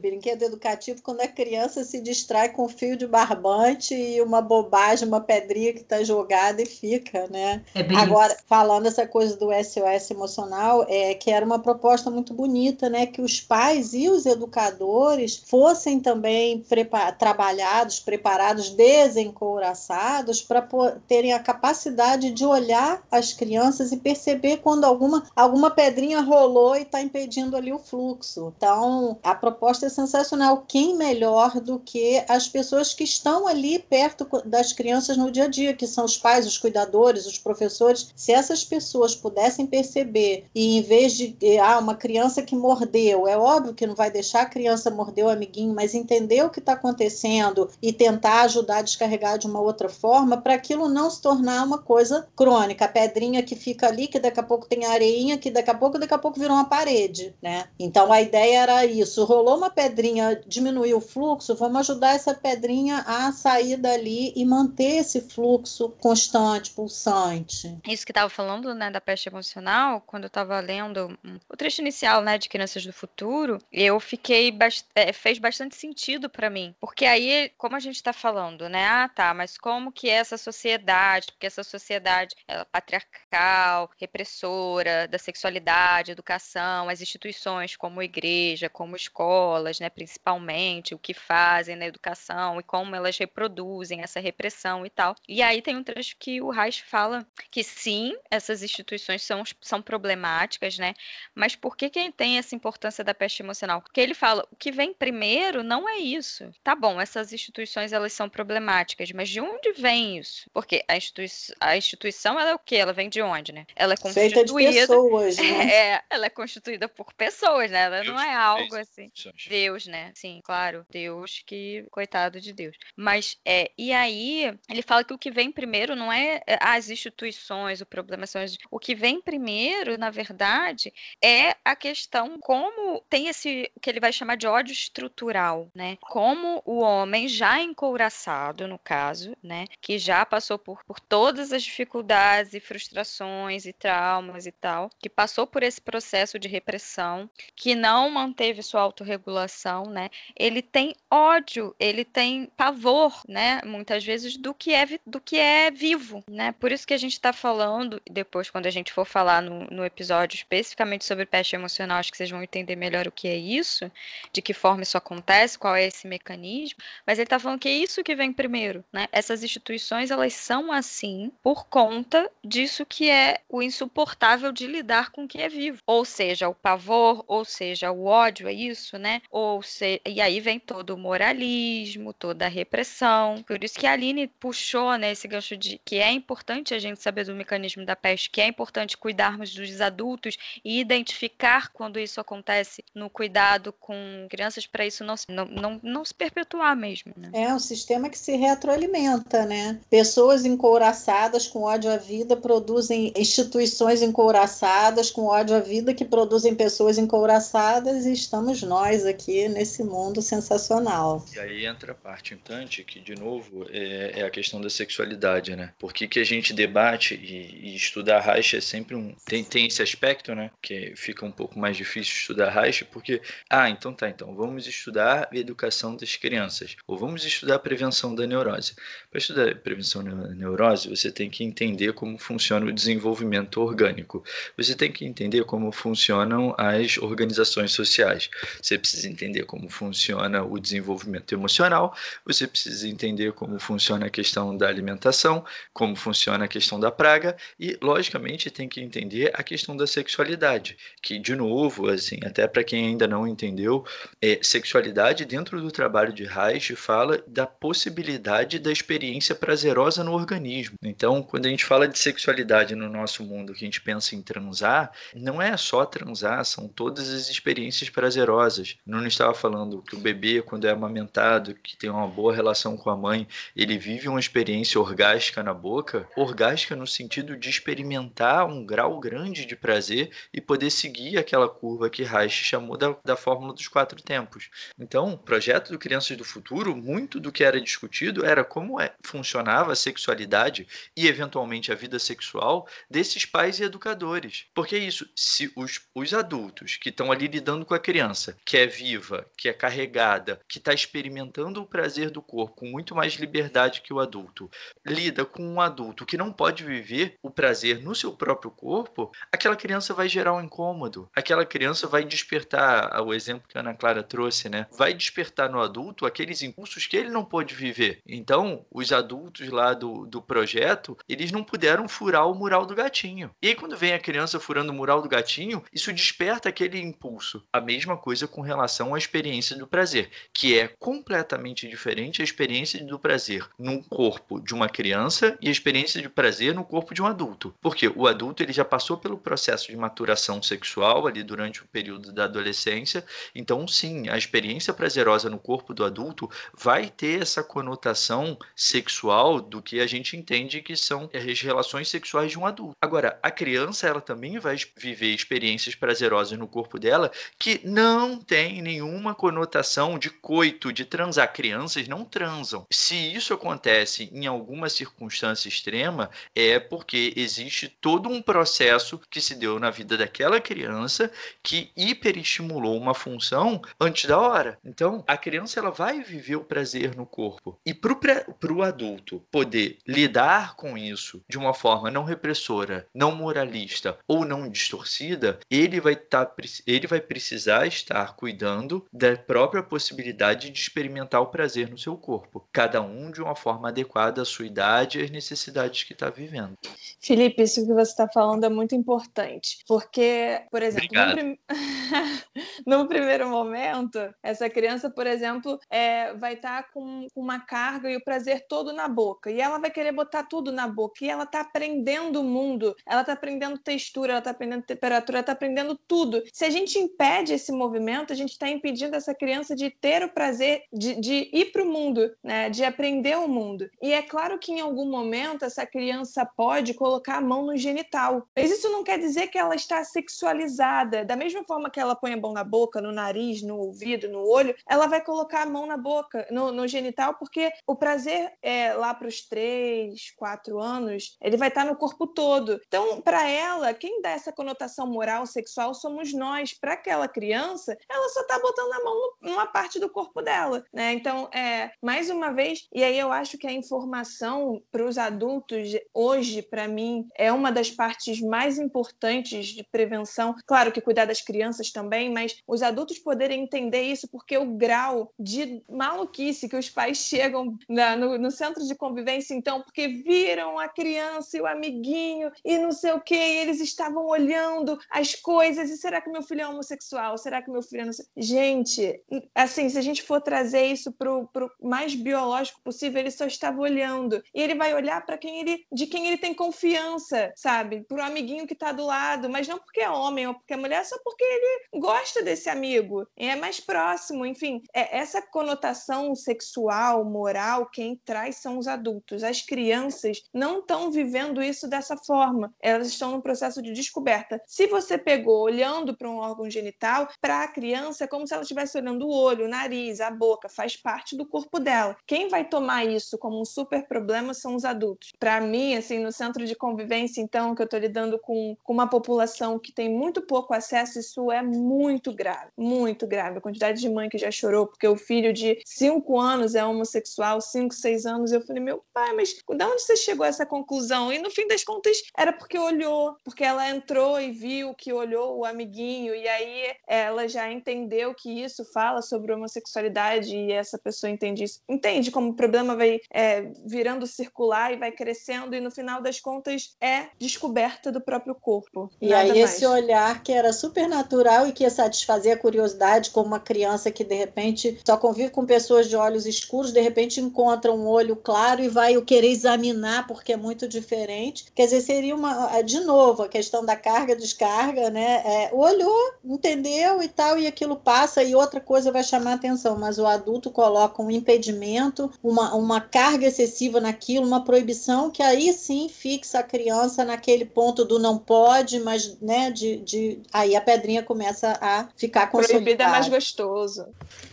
Brinquedo educativo quando a criança se distrai com fio de barbante e uma bobagem, uma pedrinha que está jogada e fica, né? É Agora, falando essa coisa do SOS emocional, é que era uma proposta muito bonita, né? Que os pais e os educadores fossem também prepa trabalhados, preparados, desencouraçados para terem a capacidade de olhar as crianças e perceber quando alguma, alguma pedrinha rolou e está impedindo ali o fluxo. Então, a proposta é sensacional. Quem melhor do que as pessoas que estão ali perto das crianças no dia a dia, que são os pais, os cuidadores, os professores. Se essas pessoas pudessem perceber e em vez de ah, uma criança que mordeu, é óbvio que não vai deixar a criança morder o amiguinho, mas entender o que está acontecendo e tentar ajudar a descarregar de uma outra forma para aquilo não se tornar uma coisa crônica. A pedrinha que fica ali, que daqui a pouco tem areinha, que daqui a pouco, daqui a pouco virou uma parede, né? Então a ideia era isso. Rolou uma pedrinha, diminuiu o fluxo, vamos ajudar essa pedrinha a sair dali e manter esse fluxo constante, pulsante. Isso que estava falando, né, da peste emocional, quando eu estava lendo o trecho inicial, né, de Crianças do Futuro, eu fiquei bast é, fez bastante sentido para mim, porque aí, como a gente está falando, né, ah, tá, mas como que é essa sociedade, porque essa sociedade ela é patriarcal, repressora da sexualidade, educação, as instituições como igreja, como escolas, né, principalmente, o que fazem na educação e como elas reproduzem essa repressão e tal. E aí tem um trecho que o Reich fala que sim, essas instituições são, são problemáticas, né? Mas por que, que tem essa importância da peste emocional? Porque ele fala, o que vem primeiro não é isso. Tá bom, essas instituições elas são problemáticas, mas de onde vem isso? Porque a, institui a instituição ela é o quê? Ela vem de onde, né? Ela é constituída. Feita de pessoas, né? É, ela é constituída por pessoas, né? Ela Deus não é algo assim. Deus, né? Sim, claro. Deus que. Coitado de Deus. Mas, é, e aí, ele fala que o que vem primeiro não é, é as instituições, o problema são as... O que vem primeiro, na verdade, é a questão como tem esse, que ele vai chamar de ódio estrutural, né? Como o homem já encouraçado, no caso, né? Que já passou por, por todas as dificuldades e frustrações e traumas e tal, que passou por esse processo de repressão, que não manteve sua autorregulação, né? Ele tem ódio, ele tem pavor, né? Muitas vezes do que é do que é vivo, né? Por isso que a gente está falando depois quando a gente for falar no, no episódio especificamente sobre peste emocional, acho que vocês vão entender melhor o que é isso, de que forma isso acontece, qual é esse mecanismo. Mas ele está falando que é isso que vem primeiro, né? Essas instituições elas são assim por conta disso que é o insuportável de lidar com o que é vivo, ou seja, o pavor, ou seja, o ódio, é isso, né? Ou se... e aí vem todo o moralismo, toda a repressão. Por isso que a Aline puxou né, esse gancho de que é importante a gente saber do mecanismo da peste, que é importante cuidarmos dos adultos e identificar quando isso acontece no cuidado com crianças para isso não, não, não, não se perpetuar mesmo. Né? É um sistema que se retroalimenta, né? Pessoas encouraçadas com ódio à vida produzem instituições encouraçadas com ódio à vida que produzem pessoas encouraçadas e estamos nós aqui nesse mundo sensacional. E aí entra a parte importante que, de novo, é, é a questão da sexualidade, né? Por que, que a gente debate e, e estudar Reich é sempre um... Tem, tem esse aspecto, né? Que fica um pouco mais difícil estudar Reich, porque... Ah, então tá, então vamos estudar a educação das crianças. Ou vamos estudar a prevenção da neurose. Para estudar a prevenção da neurose, você tem que entender como funciona o desenvolvimento orgânico. Você tem que entender como funcionam as organizações sociais. Você precisa entender como funciona o desenvolvimento emocional, você precisa entender como funciona a questão da alimentação, como funciona a questão da praga e, logicamente, tem que entender a questão da sexualidade, que, de novo, assim, até para quem ainda não entendeu, é, sexualidade dentro do trabalho de Reich fala da possibilidade da experiência prazerosa no organismo. Então, quando a gente fala de sexualidade no nosso mundo, que a gente pensa em transar, não é só transar, são todas as experiências prazerosas. Não estava falando que o bebê, quando é amamentado, que tem uma boa relação com a mãe, ele vive uma experiência orgástica na boca, orgástica no sentido de experimentar um grau grande de prazer e poder seguir aquela curva que Reich chamou da, da fórmula dos quatro tempos. Então, o projeto do Crianças do Futuro, muito do que era discutido era como é, funcionava a sexualidade e, eventualmente, a vida sexual desses pais e educadores. Porque é isso, se os, os adultos que estão ali lidando com a criança, que é viva, que é carregada, que está experimentando o prazer do corpo com muito mais liberdade que o adulto, lida com um adulto que não pode viver o prazer no seu próprio corpo, aquela criança vai gerar um incômodo. Aquela criança vai despertar, o exemplo que a Ana Clara trouxe, né? Vai despertar no adulto aqueles impulsos que ele não pôde viver. Então, os adultos lá do, do projeto, eles não puderam furar o mural do gatinho. E aí, quando vem a criança furando o mural do gatinho, isso desperta aquele impulso. A mesma coisa com relação à experiência do prazer, que é completamente diferente a experiência do prazer no corpo de uma criança e a experiência de prazer no corpo de um adulto. Porque o adulto ele já passou pelo processo de maturação sexual ali durante o período da adolescência, então sim, a experiência prazerosa no corpo do adulto vai ter essa conotação sexual do que a gente entende que são as relações sexuais de um adulto. Agora, a criança ela também vai viver experiências prazerosas no corpo dela que não tem nenhuma conotação de coito, de transar. Crianças não transam. Se isso acontece em alguma circunstância extrema, é porque existe todo um processo que se deu na vida daquela criança que hiperestimulou uma função antes da hora. Então, a criança ela vai viver o prazer no corpo. E para o adulto poder lidar com isso de uma forma não repressora, não moralista ou não distorcida, crescida, ele vai, tá, ele vai precisar estar cuidando da própria possibilidade de experimentar o prazer no seu corpo, cada um de uma forma adequada à sua idade e às necessidades que está vivendo. Felipe, isso que você está falando é muito importante, porque, por exemplo, no, prim... no, primeiro momento, essa criança, por exemplo, é, vai estar tá com uma carga e o prazer todo na boca, e ela vai querer botar tudo na boca, e ela está aprendendo o mundo, ela está aprendendo textura, ela está aprendendo temperatura, ela está aprendendo tudo. Se a gente impede esse movimento, a gente está impedindo essa criança de ter o prazer de, de ir para o mundo, né? de aprender o mundo. E é claro que em algum momento essa criança pode colocar a mão no genital. Mas isso não quer dizer que ela está sexualizada. Da mesma forma que ela põe a mão na boca, no nariz, no ouvido, no olho, ela vai colocar a mão na boca, no, no genital, porque o prazer é lá para os três, quatro anos, ele vai estar no corpo todo. Então, para ela, quem dá essa conotação moral sexual somos nós. Para aquela criança, ela só está botando a mão numa parte do corpo dela, né? Então, é mais uma vez, e aí eu acho que a informação para os adultos hoje, para mim, é uma das partes mais importantes de prevenção. Claro que cuidar das crianças também, mas os adultos poderem entender isso, porque o grau de maluquice que os pais chegam na, no, no, centro de convivência, então, porque viram a criança e o amiguinho e não sei o que, eles estavam olhando as coisas, e será que meu filho é homossexual? Será que meu filho é não. Gente, assim, se a gente for trazer isso pro, pro mais biológico possível, ele só estava olhando. E ele vai olhar para quem ele, de quem ele tem confiança, sabe? Pro amiguinho que tá do lado, mas não porque é homem ou porque é mulher, só porque ele gosta desse amigo, é mais próximo, enfim. É, essa conotação sexual, moral, quem traz são os adultos. As crianças não estão vivendo isso dessa forma. Elas estão num processo de descoberta. Se você pegou olhando para um órgão genital, para a criança é como se ela estivesse olhando o olho, o nariz, a boca, faz parte do corpo dela. Quem vai tomar isso como um super problema são os adultos. Para mim, assim, no centro de convivência, então, que eu estou lidando com, com uma população que tem muito pouco acesso, isso é muito grave, muito grave. A quantidade de mãe que já chorou porque o filho de 5 anos é homossexual, 5, 6 anos, eu falei, meu pai, mas de onde você chegou a essa conclusão? E no fim das contas, era porque olhou, porque ela entrou e viu que olhou o amiguinho, e aí ela já entendeu que isso fala sobre homossexualidade e essa pessoa entende isso. Entende como o problema vai é, virando circular e vai crescendo, e no final das contas é descoberta do próprio corpo. E aí mais. esse olhar que era super natural e que ia satisfazer a curiosidade, como uma criança que de repente só convive com pessoas de olhos escuros, de repente encontra um olho claro e vai o querer examinar porque é muito diferente. Quer dizer, seria uma de novo a questão da carga descarga, né? É, olhou, entendeu e tal e aquilo passa e outra coisa vai chamar atenção, mas o adulto coloca um impedimento, uma, uma carga excessiva naquilo, uma proibição que aí sim fixa a criança naquele ponto do não pode, mas né, de, de... aí a pedrinha começa a ficar consolidada. Proibido é mais gostoso.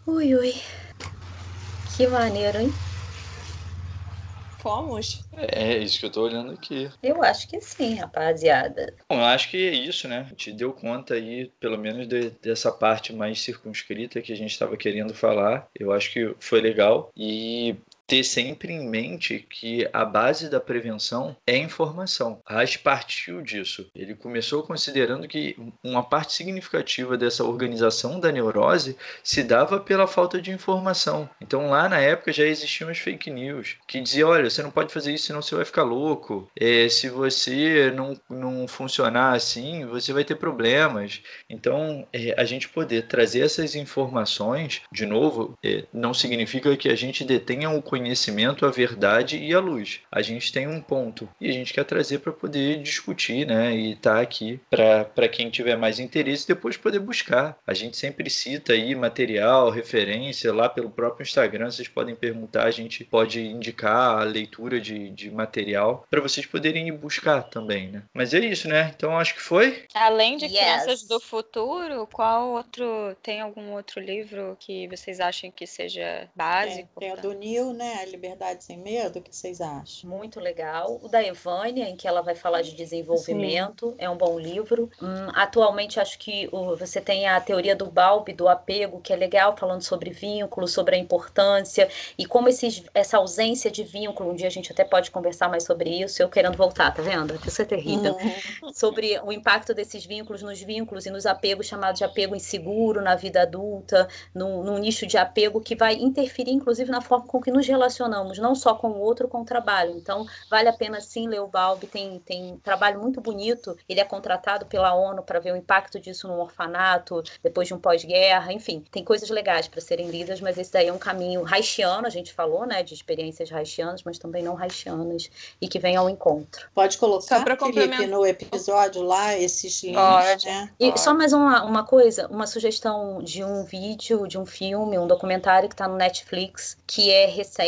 Ui, ui. Que maneiro, hein? Fomos. É, isso que eu tô olhando aqui. Eu acho que sim, rapaziada. Bom, eu acho que é isso, né? A gente deu conta aí, pelo menos, de, dessa parte mais circunscrita que a gente estava querendo falar. Eu acho que foi legal. E ter sempre em mente que a base da prevenção é informação. Reich partiu disso. Ele começou considerando que uma parte significativa dessa organização da neurose se dava pela falta de informação. Então lá na época já existiam as fake news que diziam, olha, você não pode fazer isso senão você vai ficar louco. É, se você não, não funcionar assim, você vai ter problemas. Então é, a gente poder trazer essas informações, de novo, é, não significa que a gente detenha o conhecimento, a verdade e a luz. A gente tem um ponto e a gente quer trazer para poder discutir, né? E tá aqui para quem tiver mais interesse depois poder buscar. A gente sempre cita aí material, referência lá pelo próprio Instagram. Vocês podem perguntar, a gente pode indicar a leitura de, de material para vocês poderem ir buscar também, né? Mas é isso, né? Então acho que foi. Além de yes. Crianças do Futuro, qual outro. Tem algum outro livro que vocês acham que seja básico? É, tem o do Neil, né? Né? Liberdade Sem Medo, o que vocês acham? Muito legal. O da Evânia, em que ela vai falar de desenvolvimento, Sim. é um bom livro. Hum, atualmente, acho que o, você tem a teoria do Balbi, do apego, que é legal, falando sobre vínculo, sobre a importância e como esses, essa ausência de vínculo, um dia a gente até pode conversar mais sobre isso, eu querendo voltar, tá vendo? Isso é terrível. Uhum. Sobre o impacto desses vínculos nos vínculos e nos apegos chamados de apego inseguro na vida adulta, num, num nicho de apego que vai interferir, inclusive, na forma com que nos relacionamos, não só com o outro, com o trabalho. Então, vale a pena sim ler o Balbi, tem, tem um trabalho muito bonito, ele é contratado pela ONU para ver o impacto disso no orfanato, depois de um pós-guerra, enfim, tem coisas legais para serem lidas, mas esse daí é um caminho haitiano, a gente falou, né, de experiências haitianas, mas também não haitianas, e que vem ao encontro. Pode colocar, Felipe, no episódio lá, esses links, né? E só mais uma, uma coisa, uma sugestão de um vídeo, de um filme, um documentário que está no Netflix, que é recente,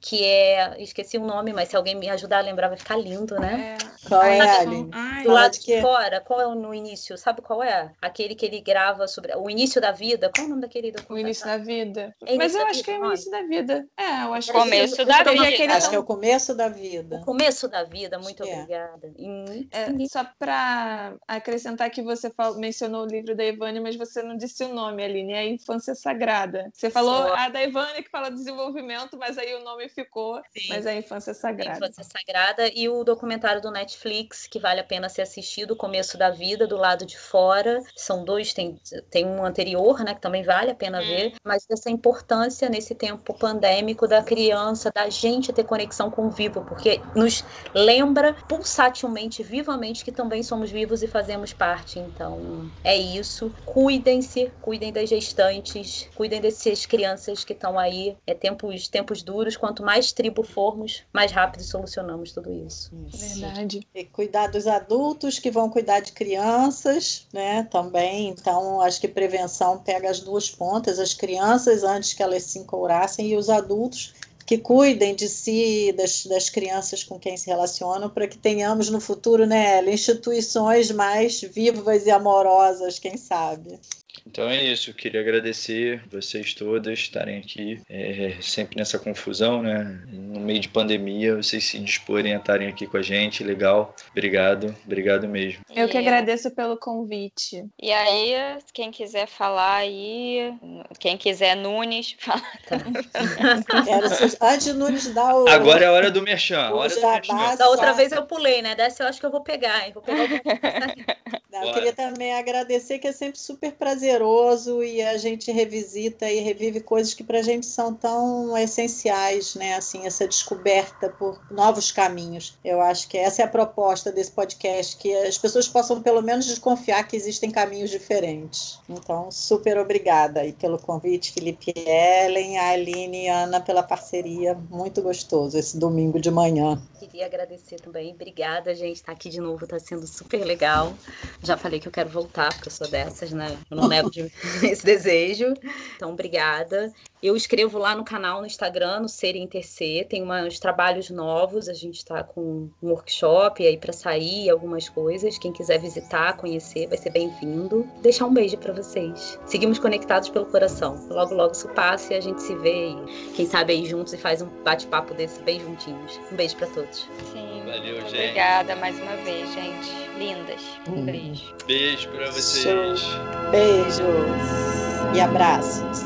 que é, esqueci o nome, mas se alguém me ajudar a lembrar vai ficar lindo, né? É. Qual é, Ali? Do lado de fora, qual é o no início? Sabe qual é? Aquele que ele grava sobre o início da vida. Qual é o nome daquele documentário? O início da vida. É Mas eu acho que é o início da vida. É, eu acho que começo da vida. Aquele... Acho que é o começo da vida. O começo da vida, muito é. obrigada. É, só para acrescentar que você falou, mencionou o livro da Ivânia, mas você não disse o nome, Aline, é a Infância Sagrada. Você falou só. a da Ivânia que fala desenvolvimento, mas aí o nome ficou, Sim. mas é a Infância Sagrada. A Infância Sagrada e o documentário do Netflix, que vale a pena ser assistido, o começo da vida, do lado de fora. São dois, tem, tem um anterior, né, que também vale a pena hum. ver, mas essa importância nesse tempo pandêmico da criança, da gente ter conexão com o vivo, porque nos lembra pulsatilmente, vivamente, que também somos vivos e fazemos parte. Então, é isso. Cuidem-se, cuidem das gestantes, cuidem dessas crianças que estão aí. É tempos, tempos duros. Quanto mais tribo formos, mais rápido solucionamos tudo isso. isso. Verdade. E cuidar dos adultos que vão cuidar de crianças, né? Também. Então, acho que prevenção pega as duas pontas, as crianças antes que elas se encourassem e os adultos que cuidem de si, das, das crianças com quem se relacionam, para que tenhamos no futuro, né, instituições mais vivas e amorosas, quem sabe. Então é isso, eu queria agradecer vocês todas estarem aqui, é, sempre nessa confusão, né? No meio de pandemia, vocês se disporem a estarem aqui com a gente, legal. Obrigado, obrigado mesmo. Eu que agradeço pelo convite. E aí, quem quiser falar aí, quem quiser Nunes, fala. Quero, antes de Nunes dar o. Agora é a hora do merchan. Hora do merchan. Da outra vez eu pulei, né? Dessa eu acho que eu vou pegar, hein? Vou pegar o... Eu queria também agradecer, que é sempre super prazeroso e a gente revisita e revive coisas que para a gente são tão essenciais, né? Assim, essa descoberta por novos caminhos. Eu acho que essa é a proposta desse podcast, que as pessoas possam pelo menos desconfiar que existem caminhos diferentes. Então, super obrigada aí pelo convite, Felipe Ellen, a Aline e Ana pela parceria. Muito gostoso esse domingo de manhã. Queria agradecer também. Obrigada, gente, estar tá aqui de novo, está sendo super legal. Já falei que eu quero voltar, porque eu sou dessas, né? Eu não levo de... esse desejo. Então, obrigada. Eu escrevo lá no canal, no Instagram, no Ser Intercer, tem uns trabalhos novos, a gente está com um workshop aí para sair, algumas coisas. Quem quiser visitar, conhecer, vai ser bem-vindo. Deixar um beijo para vocês. Seguimos conectados pelo coração. Logo, logo isso passa e a gente se vê e quem sabe aí juntos e faz um bate-papo desse bem juntinhos. Um beijo para todos. Sim. Valeu, gente. Obrigada mais uma vez, gente. Lindas. Um beijo. Beijo para vocês. Beijos e abraços.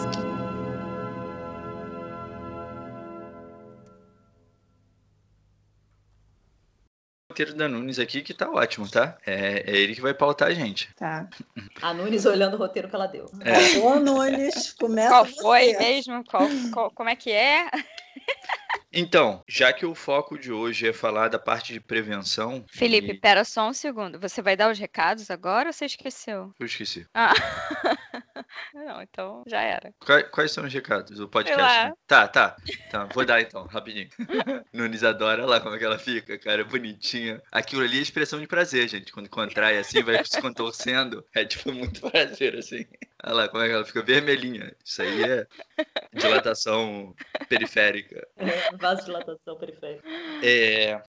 roteiro da Nunes aqui que tá ótimo, tá? É, é, ele que vai pautar a gente. Tá. A Nunes olhando o roteiro que ela deu. É. Ô, Nunes, começa Qual você. foi mesmo? Qual, qual, como é que é? Então, já que o foco de hoje é falar da parte de prevenção. Felipe, e... pera só um segundo. Você vai dar os recados agora ou você esqueceu? Eu esqueci. Ah. Não, então já era. Quais, quais são os recados do podcast? Né? Tá, tá. Tá, vou dar então, rapidinho. Nunes adora olha lá como é que ela fica, cara, bonitinha. Aquilo ali é expressão de prazer, gente. Quando contrai assim, vai se contorcendo. É tipo muito prazer, assim. Olha lá como é que ela fica vermelhinha. Isso aí é dilatação periférica. É, vasodilatação periférica. É,